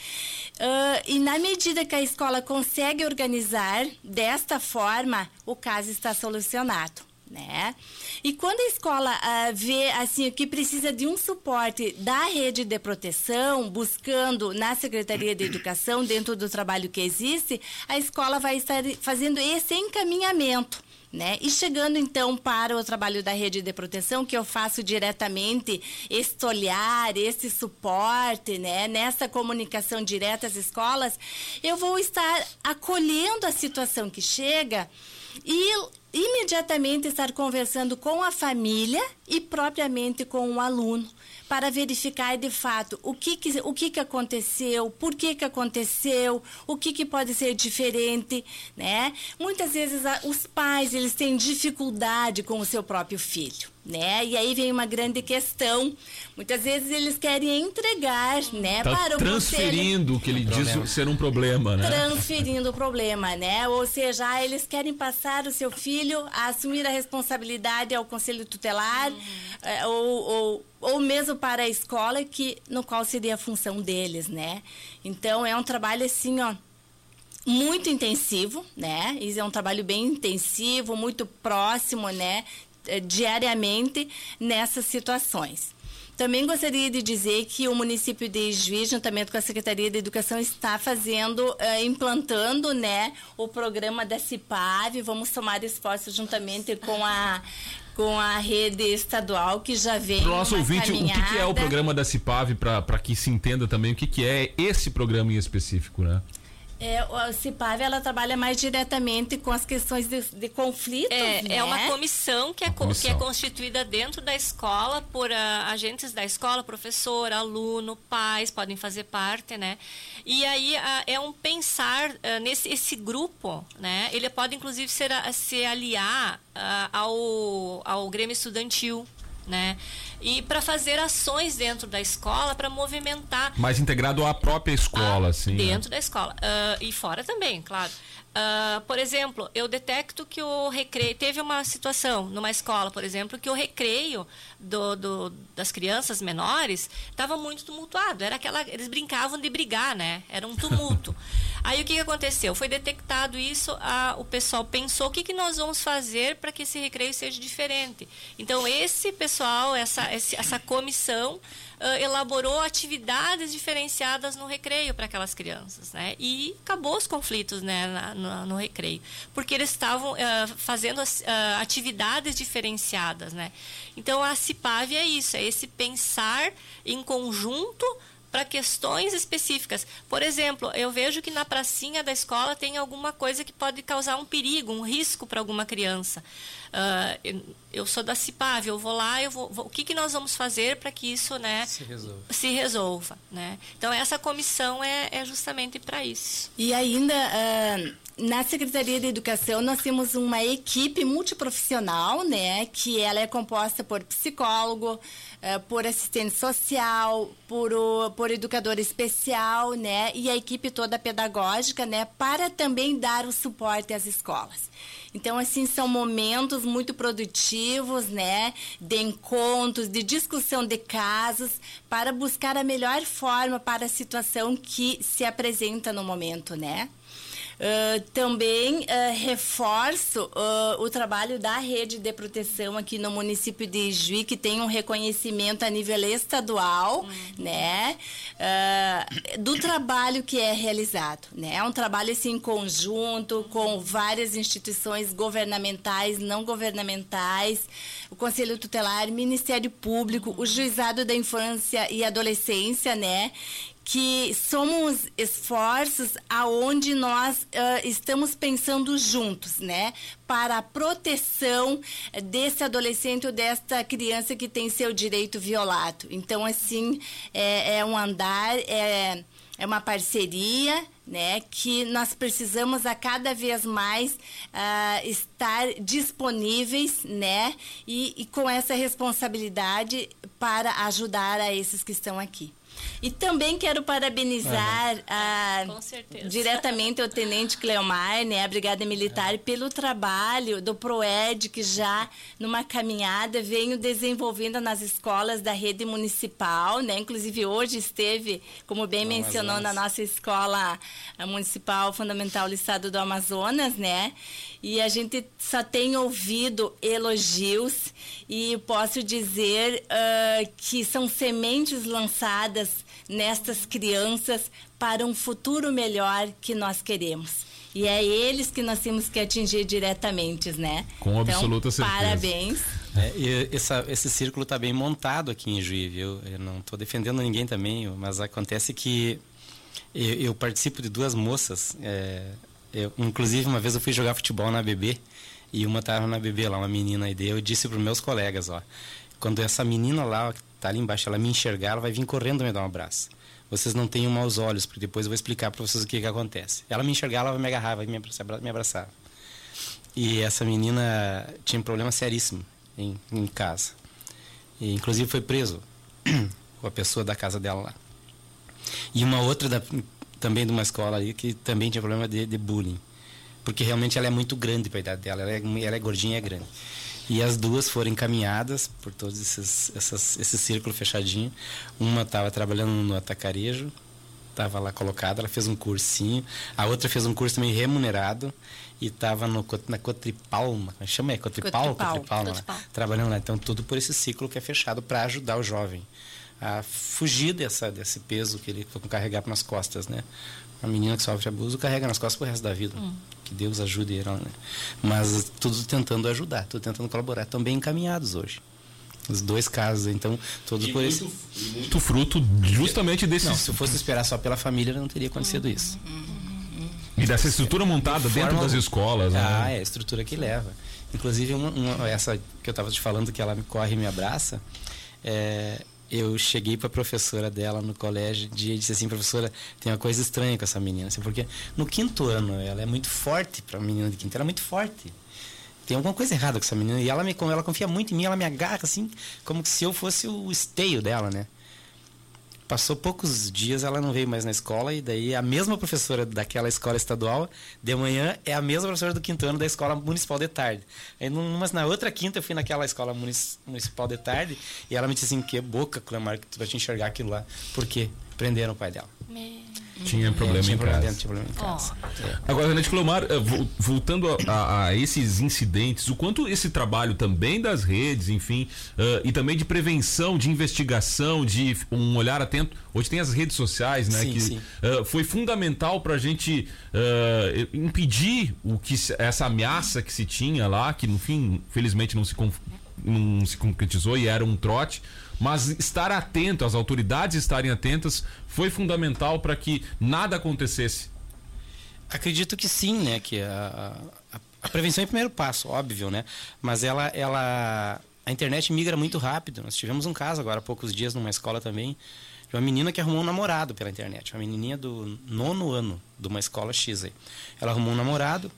Uh, e na medida que a escola consegue organizar desta forma, o caso está solucionado né? E quando a escola uh, vê assim que precisa de um suporte da rede de proteção, buscando na Secretaria de Educação, dentro do trabalho que existe, a escola vai estar fazendo esse encaminhamento. Né? E chegando então para o trabalho da rede de proteção, que eu faço diretamente, este olhar, esse suporte, né? nessa comunicação direta às escolas, eu vou estar acolhendo a situação que chega e imediatamente estar conversando com a família e propriamente com o aluno para verificar de fato o que, que o que, que aconteceu, por que, que aconteceu, o que, que pode ser diferente, né? Muitas vezes a, os pais eles têm dificuldade com o seu próprio filho né? E aí vem uma grande questão. Muitas vezes eles querem entregar, né, tá para o transferindo o que ele diz ser um problema, né? Transferindo o problema, né? Ou seja, ah, eles querem passar o seu filho a assumir a responsabilidade ao conselho tutelar uhum. ou, ou, ou mesmo para a escola que no qual seria a função deles, né? Então é um trabalho assim, ó, muito intensivo, né? Isso é um trabalho bem intensivo, muito próximo, né? Eh, diariamente nessas situações. Também gostaria de dizer que o município de Juiz, juntamente com a Secretaria de Educação, está fazendo, uh, implantando, né, o programa da CIPAV. Vamos tomar esforços juntamente com a com a rede estadual que já vem. Para o nosso ouvinte, caminhada. o que, que, é o programa da CIPAV para que se entenda também o que, que é esse programa em específico, né? É, a CIPAV ela trabalha mais diretamente com as questões de, de conflitos. É, né? é uma comissão que é, comissão. que é constituída dentro da escola por uh, agentes da escola, professor, aluno, pais podem fazer parte, né? E aí uh, é um pensar uh, nesse esse grupo, né? Ele pode inclusive ser, se aliar ao, ao Grêmio Estudantil, né? E para fazer ações dentro da escola para movimentar. Mais integrado à própria escola, a, sim. Né? Dentro né? da escola. Uh, e fora também, claro. Uh, por exemplo, eu detecto que o recreio. Teve uma situação numa escola, por exemplo, que o recreio do, do, das crianças menores estava muito tumultuado. Era aquela, eles brincavam de brigar, né? Era um tumulto. [laughs] Aí o que, que aconteceu? Foi detectado isso, a, o pessoal pensou o que, que nós vamos fazer para que esse recreio seja diferente. Então, esse pessoal, essa, essa comissão uh, elaborou atividades diferenciadas no recreio para aquelas crianças, né? E acabou os conflitos, né, na, no, recreio, porque eles estavam uh, fazendo as, uh, atividades diferenciadas, né? Então a CIPAV é isso, é esse pensar em conjunto para questões específicas. Por exemplo, eu vejo que na pracinha da escola tem alguma coisa que pode causar um perigo, um risco para alguma criança. Uh, eu, sou da CIPAV, eu vou lá, eu vou, vou o que, que nós vamos fazer para que isso né, se resolva. Se resolva né? Então, essa comissão é, é justamente para isso. E ainda. Uh na Secretaria de Educação nós temos uma equipe multiprofissional, né, que ela é composta por psicólogo, uh, por assistente social, por, o, por educador especial, né, e a equipe toda pedagógica, né, para também dar o suporte às escolas. Então, assim, são momentos muito produtivos, né? De encontros, de discussão de casos, para buscar a melhor forma para a situação que se apresenta no momento, né? Uh, também uh, reforço uh, o trabalho da rede de proteção aqui no município de Juí, que tem um reconhecimento a nível estadual, uhum. né? do trabalho que é realizado, né? É um trabalho assim, em conjunto com várias instituições governamentais, não governamentais, o Conselho Tutelar, Ministério Público, o Juizado da Infância e Adolescência, né? Que somos esforços aonde nós uh, estamos pensando juntos, né? Para a proteção desse adolescente ou desta criança que tem seu direito violado. Então, assim, é, é um andar, é, é uma parceria, né? Que nós precisamos a cada vez mais uh, estar disponíveis, né? E, e com essa responsabilidade para ajudar a esses que estão aqui. E também quero parabenizar a, diretamente o Tenente Cleomar, né, a Brigada Militar, pelo trabalho do PROED, que já numa caminhada veio desenvolvendo nas escolas da rede municipal, né? Inclusive hoje esteve, como bem mencionou, na nossa escola municipal fundamental do estado do Amazonas, né? E a gente só tem ouvido elogios e posso dizer uh, que são sementes lançadas nestas crianças para um futuro melhor que nós queremos. E é eles que nós temos que atingir diretamente, né? Com então, absoluta certeza. Parabéns. É, essa, esse círculo está bem montado aqui em Juiz, viu? Eu não estou defendendo ninguém também, mas acontece que eu, eu participo de duas moças. É, eu, inclusive, uma vez eu fui jogar futebol na BB e uma estava na BB lá, uma menina, e eu disse para meus colegas, ó, quando essa menina lá está ali embaixo, ela me enxergar, ela vai vir correndo me dar um abraço. Vocês não tenham maus olhos, porque depois eu vou explicar para vocês o que, que acontece. Ela me enxergar, ela vai me agarrar, vai me abraçar. Me abraçar. E essa menina tinha um problema seríssimo em, em casa. E, inclusive foi preso [clears throat] a pessoa da casa dela lá. E uma outra da, também de uma escola ali que também tinha problema de, de bullying. Porque realmente ela é muito grande para a idade dela. Ela é, ela é gordinha e é grande. E as duas foram encaminhadas por todos esses, essas, esse círculo fechadinho. Uma estava trabalhando no atacarejo, estava lá colocada, ela fez um cursinho. A outra fez um curso também remunerado e estava na Cotripalma, é chama é Cotripal, Cotripal, Cotripalma, Cotripal. trabalhando lá. Então tudo por esse ciclo que é fechado para ajudar o jovem a fugir dessa, desse peso que ele foi carregar nas costas, né? A menina que sofre abuso carrega nas costas pro resto da vida. Hum. Que Deus ajude ela, né? Mas tudo tentando ajudar, tudo tentando colaborar. Estão bem encaminhados hoje. Os dois casos, então, todos e por muito, esse. Muito fruto justamente desse. Não, se eu fosse esperar só pela família, não teria acontecido isso. E dessa estrutura montada de dentro das escolas, né? Ah, é a estrutura que leva. Inclusive, uma, uma, essa que eu estava te falando, que ela me corre e me abraça, é, eu cheguei para a professora dela no colégio e disse assim, professora, tem uma coisa estranha com essa menina, assim, porque no quinto ano ela é muito forte para a menina de quinto, ela é muito forte. Tem alguma coisa errada com essa menina e ela me, ela confia muito em mim, ela me agarra assim, como se eu fosse o esteio dela, né? Passou poucos dias, ela não veio mais na escola, e daí a mesma professora daquela escola estadual, de manhã, é a mesma professora do quinto ano da escola municipal de tarde. Aí, na outra quinta, eu fui naquela escola municipal de tarde, e ela me disse assim: que boca, Clemar, que tu vai te enxergar aquilo lá. Por quê? Prenderam o pai dela. Me... Tinha problema, é, tinha em, problema casa. Dentro, tinha problema em casa. Oh. É. Agora, Renate Clomar, eh, voltando a, a, a, esses incidentes, o quanto esse trabalho também das redes, enfim, uh, e também de prevenção, de investigação, de um olhar atento. Hoje tem as redes sociais, né? Sim, que sim. Uh, foi fundamental para a gente uh, impedir o que essa ameaça que se tinha lá, que no fim, felizmente, não se, não se concretizou e era um trote mas estar atento, as autoridades estarem atentas, foi fundamental para que nada acontecesse. Acredito que sim, né? Que a, a, a, prevenção é o primeiro passo, óbvio, né? Mas ela, ela, a internet migra muito rápido. Nós tivemos um caso agora há poucos dias numa escola também, de uma menina que arrumou um namorado pela internet, uma menininha do nono ano de uma escola X aí. Ela arrumou um namorado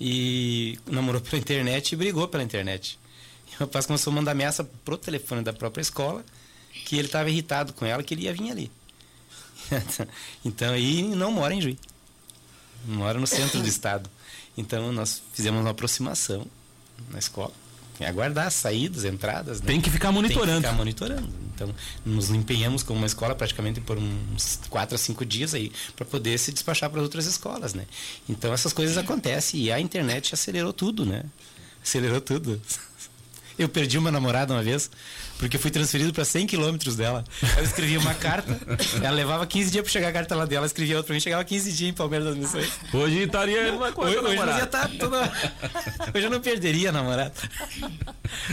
e namorou pela internet e brigou pela internet. [laughs] O rapaz começou a mandar ameaça pro telefone da própria escola que ele estava irritado com ela, que ele ia vir ali. [laughs] então, aí não mora em Juiz mora no centro do [laughs] estado. Então nós fizemos uma aproximação na escola. É aguardar as saídas, entradas. Né? Tem que ficar monitorando. Tem que ficar monitorando. Então, nos empenhamos como uma escola praticamente por uns quatro a cinco dias aí para poder se despachar para outras escolas, né? Então, essas coisas acontecem e a internet acelerou tudo, né? Acelerou tudo. Eu perdi uma namorada uma vez, porque fui transferido para 100 quilômetros dela. Eu escrevia uma carta, ela levava 15 dias para chegar a carta lá dela, escrevia outra para mim, chegava 15 dias em Palmeiras das Missões. Hoje estaria uma coisa Hoje, hoje ia tá toda... Hoje eu não perderia a namorada.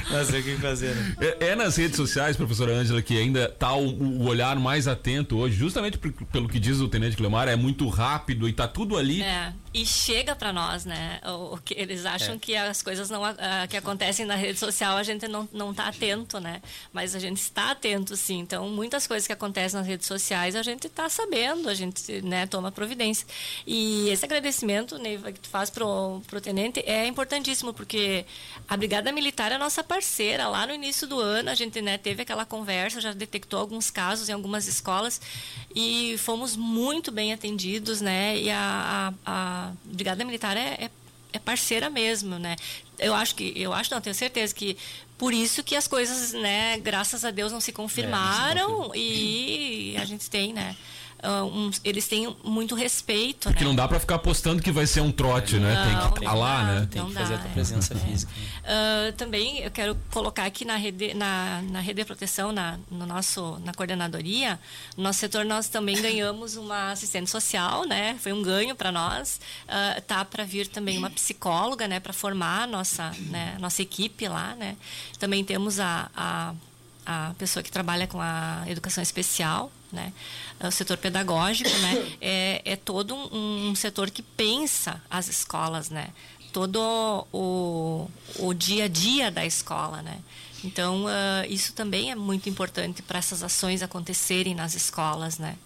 Não sei o que fazer. Né? É, é, nas redes sociais, professora Ângela, que ainda tá o, o, olhar mais atento hoje, justamente pelo que diz o Tenente Clemar, é muito rápido e tá tudo ali. É e chega para nós, né? O, que eles acham é. que as coisas não que acontecem na rede social a gente não não está atento, né? Mas a gente está atento, sim. Então muitas coisas que acontecem nas redes sociais a gente está sabendo, a gente né toma providência. E esse agradecimento, Neiva, que tu faz pro pro tenente é importantíssimo porque a Brigada Militar é nossa parceira. Lá no início do ano a gente né teve aquela conversa, já detectou alguns casos em algumas escolas e fomos muito bem atendidos, né? E a, a, a Brigada Militar é, é, é, parceira mesmo, né? Eu acho que, eu acho, não, tenho certeza que por isso que as coisas, né, graças a Deus não se confirmaram é, e a gente tem, né? Uh, um, eles têm muito respeito. Porque né? não dá para ficar apostando que vai ser um trote, né? Não, tem que falar, né? Tem que fazer a presença é. física. Uh, também eu quero colocar aqui na rede, na, na rede de proteção, na, no nosso, na coordenadoria, no nosso setor nós também ganhamos uma assistente social, né? Foi um ganho para nós. Uh, tá para vir também uma psicóloga, né? Para formar a nossa, né? nossa equipe lá, né? Também temos a, a a pessoa que trabalha com a educação especial, né? O setor pedagógico, né? [coughs] É, é todo um, um setor que pensa as escolas, né? Todo o, o dia a dia da escola, né? Então, uh, isso também é muito importante para essas ações acontecerem nas escolas, né?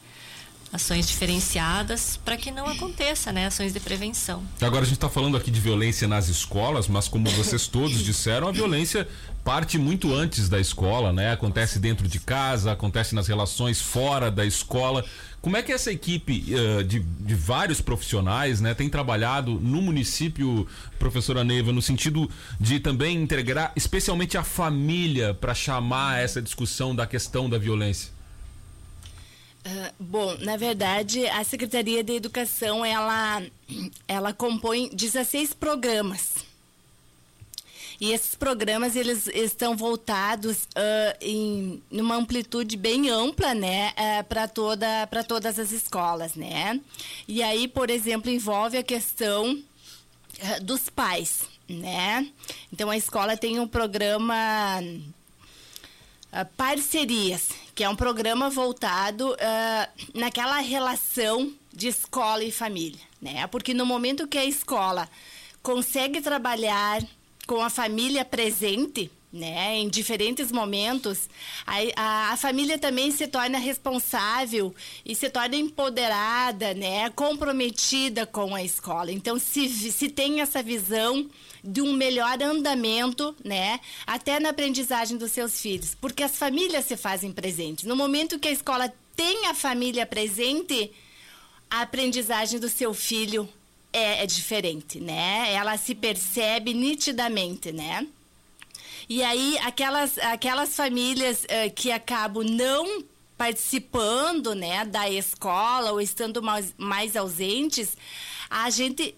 Ações diferenciadas para que não aconteça, né? Ações de prevenção. Agora a gente está falando aqui de violência nas escolas, mas como vocês [laughs] todos disseram, a violência parte muito antes da escola, né? Acontece dentro de casa, acontece nas relações fora da escola. Como é que essa equipe uh, de, de, vários profissionais né, tem trabalhado no município, professora Neiva, no sentido de também integrar especialmente a família para chamar essa discussão da questão da violência? Uh, bom, na verdade, a Secretaria de Educação, ela, ela compõe 16 programas. E esses programas, eles estão voltados uh, em uma amplitude bem ampla, né, uh, para toda, todas as escolas, né. E aí, por exemplo, envolve a questão dos pais, né. Então, a escola tem um programa parcerias, que é um programa voltado uh, naquela relação de escola e família, né? Porque no momento que a escola consegue trabalhar com a família presente, né, em diferentes momentos, a, a, a, família também se torna responsável e se torna empoderada, né, comprometida com a escola. Então, se, se tem essa visão de um melhor andamento, né, até na aprendizagem dos seus filhos, porque as famílias se fazem presentes. No momento que a escola tem a família presente, a aprendizagem do seu filho é, é diferente, né? Ela se percebe nitidamente, né? E aí, aquelas, aquelas famílias uh, que acabam não participando né, da escola ou estando mais, mais ausentes, a gente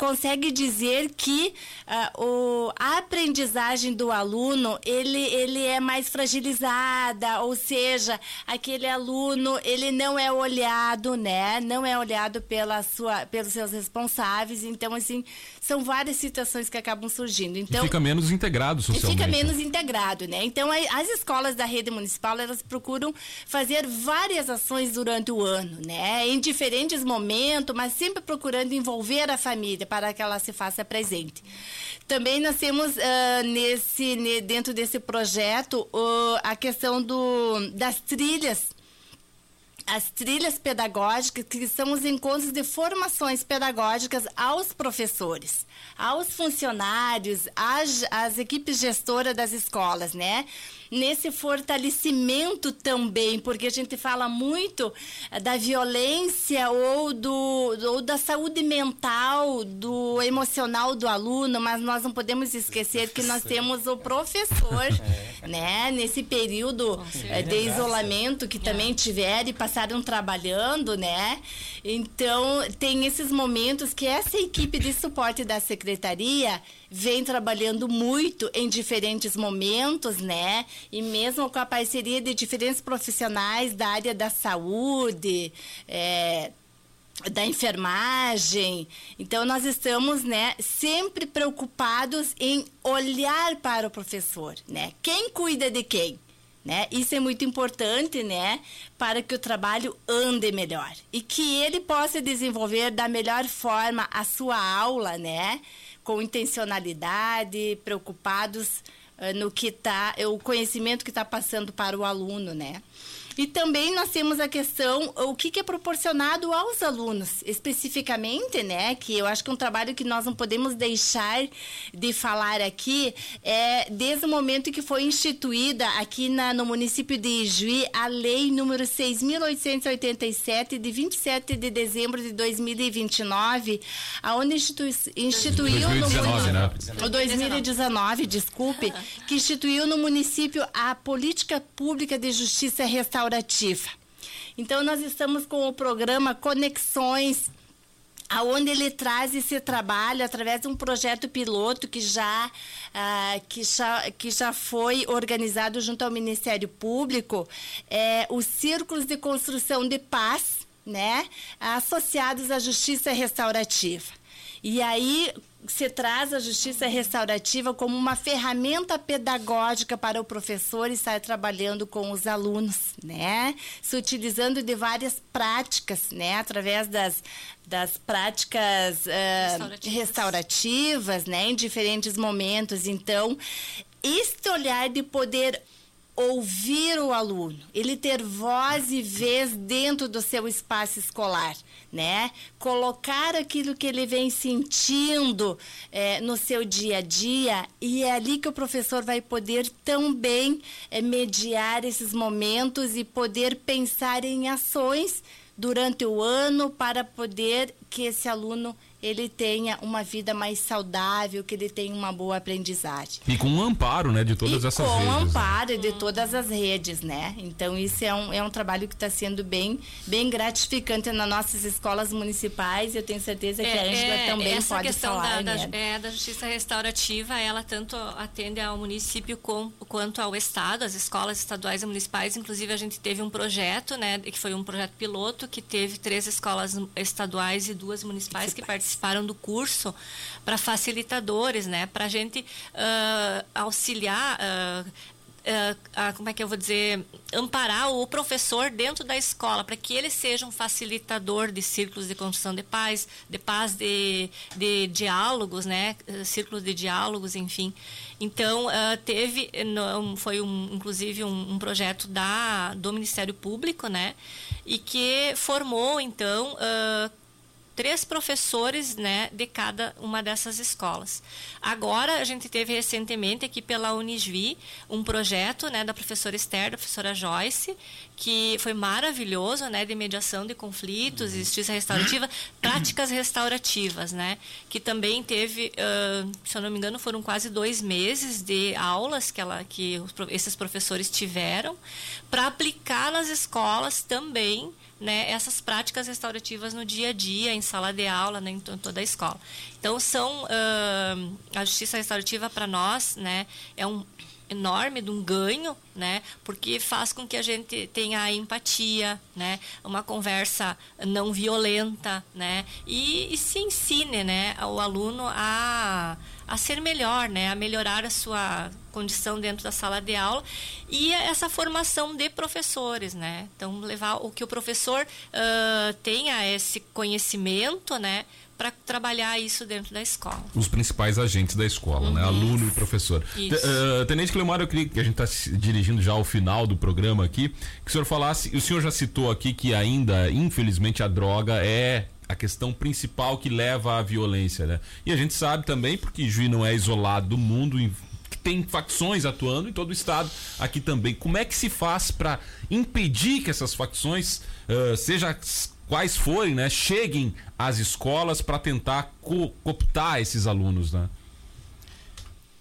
consegue dizer que uh, o, a aprendizagem do aluno ele, ele é mais fragilizada, ou seja, aquele aluno ele não é olhado, né? Não é olhado pela sua, pelos seus responsáveis. Então, assim, são várias situações que acabam surgindo. Então, e fica menos integrado socialmente. E fica menos integrado, né? Então, as escolas da rede municipal, elas procuram fazer várias ações durante o ano, né? Em diferentes momentos, mas sempre procurando envolver a família para que ela se faça presente. Também nós temos uh, nesse, dentro desse projeto uh, a questão do, das trilhas as trilhas pedagógicas, que são os encontros de formações pedagógicas aos professores, aos funcionários, às, às equipes gestoras das escolas, né? Nesse fortalecimento também, porque a gente fala muito eh, da violência ou, do, ou da saúde mental, do emocional do aluno, mas nós não podemos esquecer que nós temos o professor, é. né? Nesse período eh, de isolamento que também tiveram e passaram trabalhando, né? Então, tem esses momentos que essa equipe de suporte da secretaria vem trabalhando muito em diferentes momentos, né? E mesmo com a parceria de diferentes profissionais da área da saúde, é, da enfermagem. Então nós estamos, né, sempre preocupados em olhar para o professor, né? Quem cuida de quem? Né? Isso é muito importante, né, para que o trabalho ande melhor e que ele possa desenvolver da melhor forma a sua aula, né, com intencionalidade, preocupados uh, no que está, o conhecimento que está passando para o aluno, né? E também nós temos a questão, o que, que, é proporcionado aos alunos, especificamente, né? Que eu acho que é um trabalho que nós não podemos deixar de falar aqui, é desde o momento que foi instituída aqui na, no município de Ijuí a lei número 6.887, de 27 de dezembro de 2029, aonde institui, instituiu 2019, no né? O 2019, desculpe, que instituiu no município a política pública de justiça restaurativa restaurativa. Então, nós estamos com o programa Conexões, aonde ele traz esse trabalho através de um projeto piloto que já, uh, que já, que já foi organizado junto ao Ministério Público, é, os círculos de construção de paz, né, associados à justiça restaurativa. E aí se traz a justiça restaurativa como uma ferramenta pedagógica para o professor estar trabalhando com os alunos, né? Se utilizando de várias práticas, né? Através das, das práticas uh, restaurativas. restaurativas, né? Em diferentes momentos. Então, este olhar de poder ouvir o aluno, ele ter voz e vez dentro do seu espaço escolar, né? Colocar aquilo que ele vem sentindo é, no seu dia a dia e é ali que o professor vai poder também é, mediar esses momentos e poder pensar em ações durante o ano para poder que esse aluno ele tenha uma vida mais saudável, que ele tenha uma boa aprendizagem. E com um amparo, né, de todas e essas com redes. Com amparo de todas as redes, né? Então isso é um, é um trabalho que está sendo bem, bem gratificante nas nossas escolas municipais. Eu tenho certeza que é, a Angela é, também essa pode questão falar. Da, né? da, é, da justiça restaurativa, ela tanto atende ao município com, quanto ao estado, as escolas estaduais e municipais. Inclusive a gente teve um projeto, né, que foi um projeto piloto que teve três escolas estaduais e duas municipais que participaram participaram do curso para facilitadores, né? Para a gente uh, auxiliar. Uh, Uh, uh, como é que eu vou dizer, amparar o professor dentro da escola, para que ele seja um facilitador de círculos de construção de paz, de paz, de, de diálogos, né? Círculos de diálogos, enfim. Então, uh, teve, no, foi um, inclusive um, um, projeto da, do Ministério Público, né? E que formou, então, três professores né, de cada uma dessas escolas. Agora, a gente teve recentemente aqui pela Unisvi um projeto né, da professora Esther, da professora Joyce, que foi maravilhoso, né, de mediação de conflitos, justiça restaurativa, [coughs] práticas restaurativas, né, que também teve, uh, se eu não me engano, foram quase dois meses de aulas que, ela, que esses professores tiveram para aplicar nas escolas também né, essas práticas restaurativas no dia a dia, em sala de aula, né, em toda a escola. Então, são uh, a justiça restaurativa para nós, né, é um enorme de um ganho, né? Porque faz com que a gente tenha empatia, né? Uma conversa não violenta, né? E, e se ensine, né? O aluno a, a ser melhor, né? A melhorar a sua condição dentro da sala de aula e essa formação de professores, né? Então levar o que o professor uh, tenha esse conhecimento, né? Para trabalhar isso dentro da escola. Os principais agentes da escola, né? uhum. né? Aluno e professor. Uh, Tenente Clemar, eu queria que a gente está dirigindo já ao final do programa aqui, que o senhor falasse, o senhor já citou aqui que ainda, infelizmente, a droga é a questão principal que leva à violência, né? E a gente sabe também, porque Juiz não é isolado do mundo, tem facções atuando em todo o estado, aqui também. Como é que se faz para impedir que essas facções, uh, seja quais forem, né, cheguem às escolas para tentar co cooptar esses alunos, né?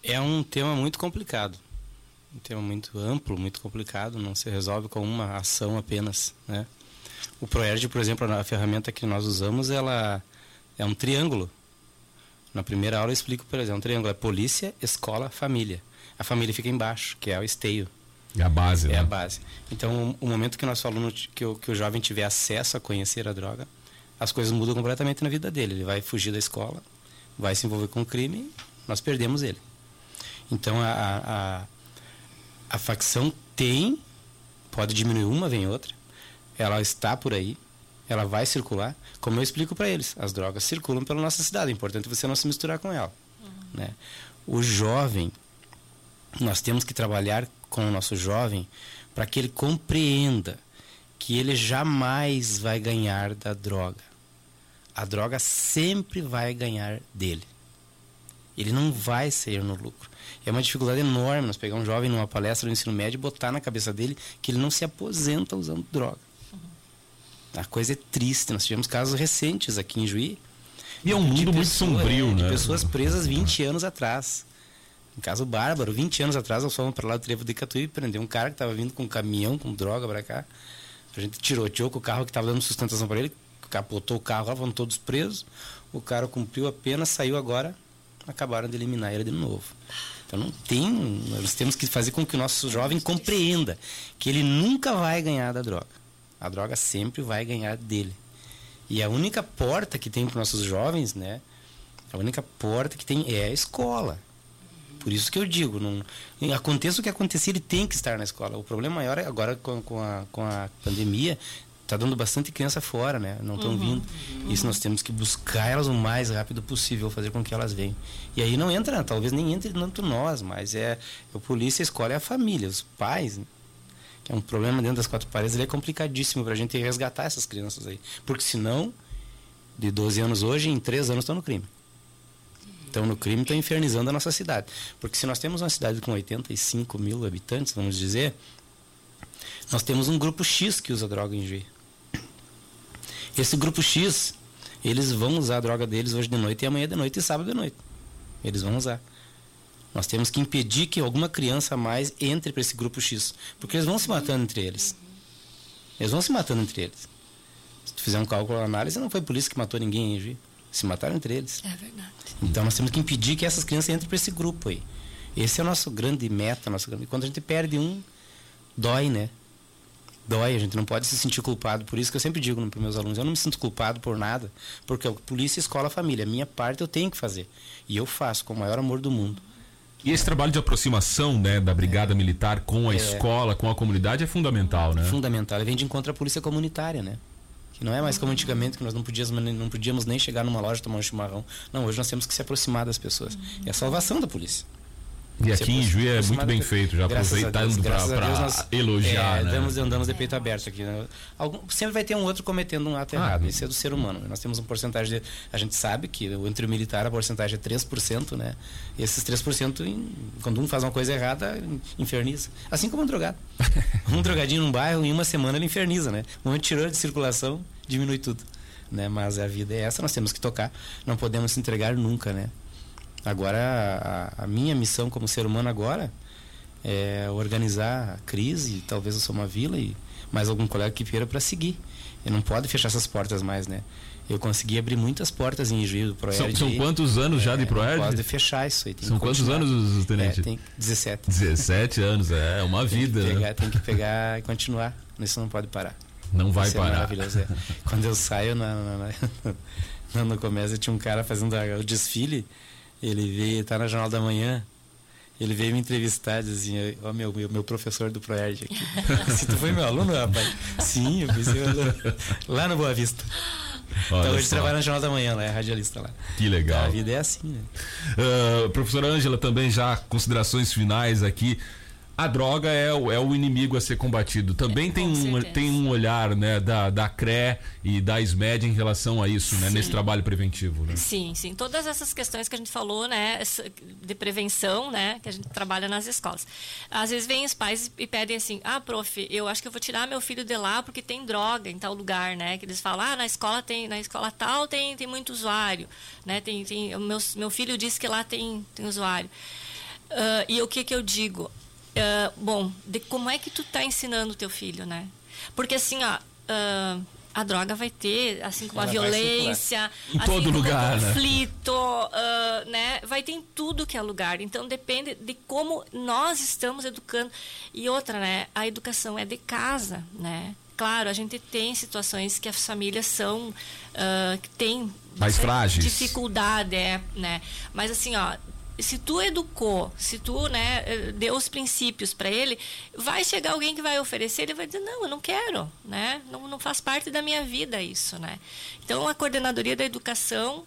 É um tema muito complicado, um tema muito amplo, muito complicado, não se resolve com uma ação apenas, né? O ProERD, por exemplo, a ferramenta que nós usamos, ela é um triângulo. Na primeira aula eu explico, por exemplo, um triângulo é polícia, escola, família. A família fica embaixo, que é o esteio. É a base, É né? a base. Então, o momento que o nosso aluno, que o, que o jovem tiver acesso a conhecer a droga, as coisas mudam completamente na vida dele. Ele vai fugir da escola, vai se envolver com o crime, nós perdemos ele. Então, a, a, a facção tem, pode diminuir uma, vem outra. Ela está por aí, ela vai circular. Como eu explico para eles, as drogas circulam pela nossa cidade. É importante você não se misturar com ela. Uhum. Né? O jovem, nós temos que trabalhar com o nosso jovem para que ele compreenda que ele jamais vai ganhar da droga. A droga sempre vai ganhar dele. Ele não vai sair no lucro. É uma dificuldade enorme nós pegar um jovem numa palestra do ensino médio e botar na cabeça dele que ele não se aposenta usando droga. A coisa é triste. Nós tivemos casos recentes aqui em Juí. E é um mundo muito sombrio, é, né? De pessoas presas 20 anos atrás. Um caso bárbaro. 20 anos atrás, nós fomos para lá do Trevo de Catuí e prendeu um cara que estava vindo com um caminhão, com droga para cá. A gente tiroteou com o carro que estava dando sustentação para ele, capotou o carro lá, todos presos. O cara cumpriu a pena, saiu agora, acabaram de eliminar ele de novo. Então não tem. Nós temos que fazer com que o nosso jovem compreenda que ele nunca vai ganhar da droga. A droga sempre vai ganhar dele. E a única porta que tem para os nossos jovens, né? A única porta que tem é a escola. Por isso que eu digo, não, aconteça o que acontecer, ele tem que estar na escola. O problema maior é agora com, com, a, com a pandemia, está dando bastante criança fora, né? Não estão uhum, vindo. Uhum. Isso nós temos que buscar elas o mais rápido possível, fazer com que elas venham. E aí não entra, talvez nem entre tanto nós, mas é, é a polícia, a escola é a família, os pais. Que é um problema dentro das quatro paredes, ele é complicadíssimo para a gente resgatar essas crianças aí. Porque senão, de 12 anos hoje, em 3 anos estão no crime estão no crime estão infernizando a nossa cidade. Porque se nós temos uma cidade com 85 mil habitantes, vamos dizer, nós temos um grupo X que usa droga em Juí. Esse grupo X, eles vão usar a droga deles hoje de noite e amanhã de noite e sábado de noite. Eles vão usar. Nós temos que impedir que alguma criança a mais entre para esse grupo X. Porque eles vão se matando entre eles. Eles vão se matando entre eles. Se tu fizer um cálculo análise, não foi por isso que matou ninguém em Juí. Se mataram entre eles. É verdade. Então nós temos que impedir que essas crianças entrem para esse grupo aí. Esse é o nosso grande meta, nosso grande... quando a gente perde um, dói, né? Dói, a gente não pode se sentir culpado. Por isso que eu sempre digo para meus alunos, eu não me sinto culpado por nada, porque a polícia, escola, família, a minha parte eu tenho que fazer. E eu faço com o maior amor do mundo. E esse trabalho de aproximação né, da Brigada é. Militar com a é. escola, com a comunidade é fundamental, né? Fundamental. Ele vem de encontro à polícia comunitária, né? Que não é mais como antigamente, que nós não podíamos, não podíamos nem chegar numa loja tomar um chimarrão. Não, hoje nós temos que se aproximar das pessoas. É a salvação da polícia. E aqui em Juiz é muito bem feito, já aproveitando para elogiar. É, né? damos, andamos de peito aberto aqui. Né? Algum, sempre vai ter um outro cometendo um ato ah, errado. Isso é do ser humano. Nós temos uma porcentagem de. A gente sabe que entre o militar a porcentagem é 3%, né? E esses 3%, quando um faz uma coisa errada, inferniza. Assim como um drogado. [laughs] um drogadinho num bairro, em uma semana ele inferniza, né? Um tirou de circulação, diminui tudo. Né? Mas a vida é essa, nós temos que tocar. Não podemos se entregar nunca, né? Agora, a, a, minha missão como ser humano agora é organizar a crise, talvez eu sou uma vila e mais algum colega que queira para seguir. E não pode fechar essas portas mais, né? Eu consegui abrir muitas portas em Juiz do Proerd. São, são quantos anos é, já de Proerd? Não pode fechar isso aí. são quantos anos, tenente? É, tem 17. 17 anos, é uma tem vida. Que né? pegar, né? Tem que pegar e continuar. Isso não pode parar. Não vai isso parar. É maravilhoso. É. Quando eu saio na, na, na, [laughs] no comércio, tinha um cara fazendo o desfile. Ele veio, tá na Jornal da Manhã. Ele veio me entrevistar, dizia, ó, oh, meu, meu, meu professor do Proerd aqui. Se [laughs] tu foi meu aluno, rapaz? Sim, eu fui seu aluno. [laughs] Lá no Boa Vista. Olha então hoje só. trabalha no Jornal da Manhã, lá, é radialista lá. Que legal. A vida é assim, né? Uh, professora Ângela, também já considerações finais aqui a droga é o, é o inimigo a ser combatido. Também é, tem, um, tem um olhar né, da, da CRE e da SMED em relação a isso, né, nesse trabalho preventivo. Né? Sim, sim. Todas essas questões que a gente falou né, de prevenção, né, que a gente trabalha nas escolas. Às vezes vêm os pais e pedem assim: ah, prof, eu acho que eu vou tirar meu filho de lá porque tem droga em tal lugar, né? Que eles falam: ah, na escola, tem, na escola tal tem, tem muito usuário. Né, tem, tem, meu, meu filho disse que lá tem, tem usuário. Uh, e o que, que eu digo? Uh, bom, de como é que tu tá ensinando o teu filho, né? Porque assim, ó, uh, a droga vai ter, assim como Ela a violência, em assim todo lugar, o conflito, né? Uh, né? Vai ter em tudo que é lugar. Então depende de como nós estamos educando. E outra, né? A educação é de casa, né? Claro, a gente tem situações que as famílias são uh, que têm mais frágeis, dificuldade, é, né? Mas assim, ó, se tu educou, se tu né, deu os princípios para ele, vai chegar alguém que vai oferecer, ele vai dizer, não, eu não quero, né? Não, não faz parte da minha vida isso, né? Então, a coordenadoria da educação,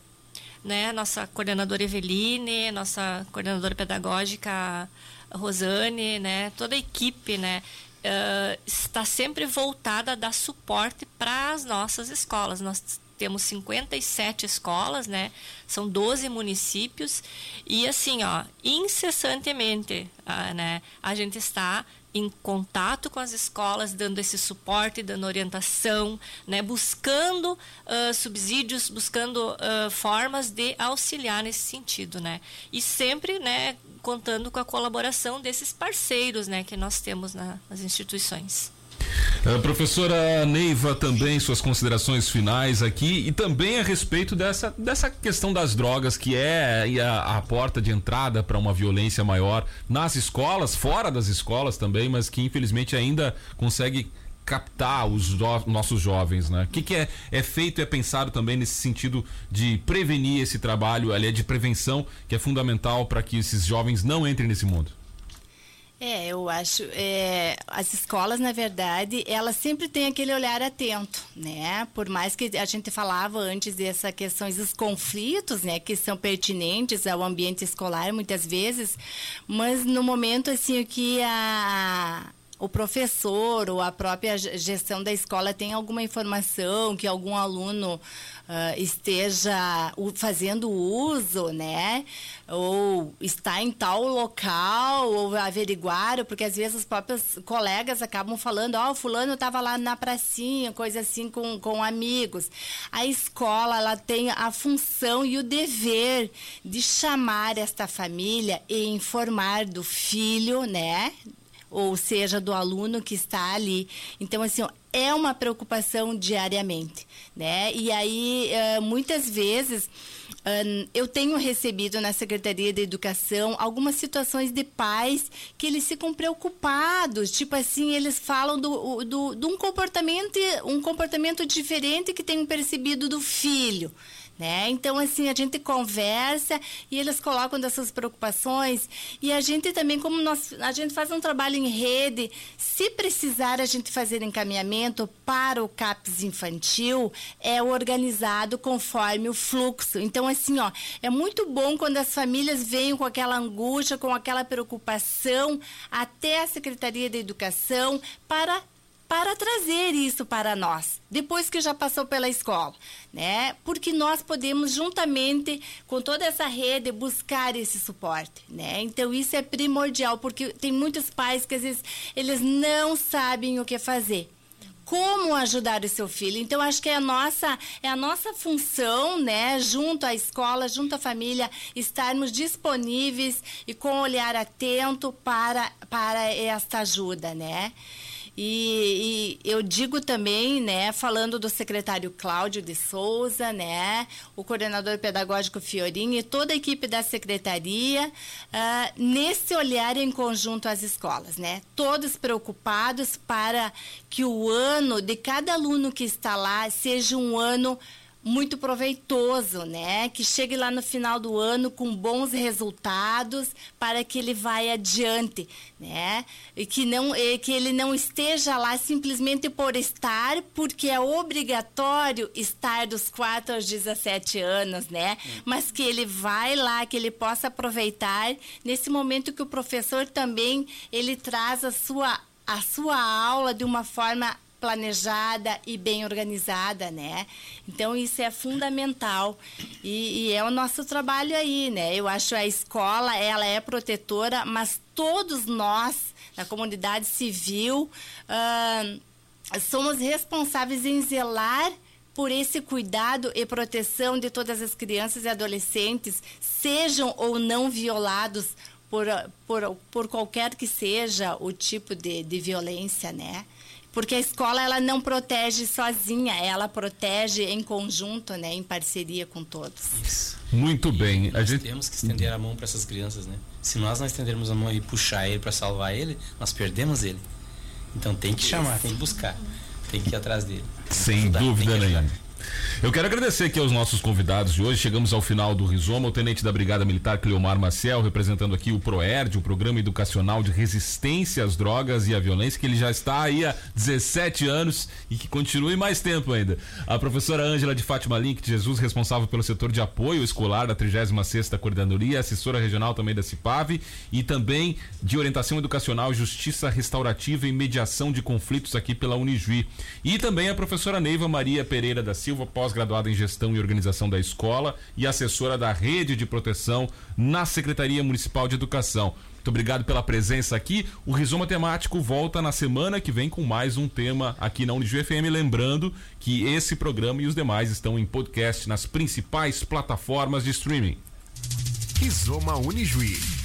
né, nossa coordenadora Eveline, nossa coordenadora pedagógica Rosane, né, toda a equipe, né, uh, está sempre voltada a dar suporte para as nossas escolas. Nós temos 57 escolas, né? São 12 municípios e assim, ó, incessantemente, ah, né? A gente está em contato com as escolas, dando esse suporte, dando orientação, né, buscando uh, subsídios, buscando uh, formas de auxiliar nesse sentido, né, e sempre, né, contando com a colaboração desses parceiros, né, que nós temos na, nas instituições. Uh, professora Neiva, também suas considerações finais aqui e também a respeito dessa, dessa questão das drogas, que é a, a porta de entrada para uma violência maior nas escolas, fora das escolas também, mas que infelizmente ainda consegue captar os jo nossos jovens, né? O que, que é, é feito e é pensado também nesse sentido de prevenir esse trabalho, ali, de prevenção, que é fundamental para que esses jovens não entrem nesse mundo? É, eu acho. É, as escolas, na verdade, elas sempre têm aquele olhar atento, né? Por mais que a gente falava antes dessa questões dos conflitos, né? Que são pertinentes ao ambiente escolar, muitas vezes, mas no momento, assim, que a o professor ou a própria gestão da escola tem alguma informação que algum aluno uh, esteja fazendo uso, né? Ou está em tal local, ou averiguar, porque às vezes os próprios colegas acabam falando, ó, oh, fulano estava lá na pracinha, coisa assim, com, com amigos. A escola, ela tem a função e o dever de chamar esta família e informar do filho, né? Ou seja, do aluno que está ali. Então, assim, é uma preocupação diariamente, né? E aí, uh, muitas vezes, eu tenho recebido na Secretaria de Educação algumas situações de pais que eles ficam preocupados, tipo assim, eles falam do, do, de um comportamento, um comportamento diferente que têm percebido do filho. Né? Então, assim, a gente conversa e eles colocam dessas preocupações e a gente também, como nós, a gente faz um trabalho em rede, se precisar a gente fazer encaminhamento para o CAPS infantil, é organizado conforme o fluxo. Então, assim, ó, é muito bom quando as famílias vêm com aquela angústia, com aquela preocupação até a Secretaria da Educação para para trazer isso para nós, depois que já passou pela escola, né? Porque nós podemos juntamente com toda essa rede buscar esse suporte, né? Então isso é primordial, porque tem muitos pais que às vezes eles não sabem o que fazer como ajudar o seu filho. Então acho que é a nossa é a nossa função, né, junto à escola, junto à família, estarmos disponíveis e com um olhar atento para para esta ajuda, né? E, e, eu digo também, né, falando do secretário Cláudio de Souza, né, o coordenador pedagógico Fiorinho e toda a equipe da secretaria, uh, nesse olhar em conjunto às escolas, né, todos preocupados para que o ano de cada aluno que está lá seja um ano muito proveitoso, né? Que chegue lá no final do ano com bons resultados para que ele vá adiante, né? E que não e que ele não esteja lá simplesmente por estar, porque é obrigatório estar dos 4 aos 17 anos, né? Mas que ele vai lá, que ele possa aproveitar nesse momento que o professor também ele traz a sua a sua aula de uma forma planejada e bem organizada, né? Então isso é fundamental e, e, é o nosso trabalho aí, né? Eu acho a escola ela é protetora, mas todos nós da comunidade civil uh, somos responsáveis em zelar por esse cuidado e proteção de todas as crianças e adolescentes, sejam ou não violados por, por, por qualquer que seja o tipo de, de violência, né? Porque a escola ela não protege sozinha, ela protege em conjunto, né, em parceria com todos. Isso. Muito e bem. Nós a gente temos que estender a mão para essas crianças, né? Se nós não estendermos a mão e puxar ele para salvar ele, nós perdemos ele. Então tem que chamar, tem que buscar, tem que ir atrás dele. Sem ajudar, dúvida nenhuma. Eu quero agradecer aqui aos nossos convidados de hoje. Chegamos ao final do Rizoma. O tenente da Brigada Militar Cleomar Maciel, representando aqui o PROERD, o Programa Educacional de Resistência às Drogas e à Violência, que ele já está aí há 17 anos e que continue mais tempo ainda. A professora Ângela de Fátima Link de Jesus, responsável pelo setor de apoio escolar da 36ª Coordenadoria, assessora regional também da CIPAV e também de orientação educacional, justiça restaurativa e mediação de conflitos aqui pela Unijuí. E também a professora Neiva Maria Pereira da Silva, pós-graduada em gestão e organização da escola e assessora da rede de proteção na Secretaria Municipal de Educação. Muito obrigado pela presença aqui. O Rizoma Temático volta na semana que vem com mais um tema aqui na Unijuí FM. Lembrando que esse programa e os demais estão em podcast nas principais plataformas de streaming. Rizoma Unijuí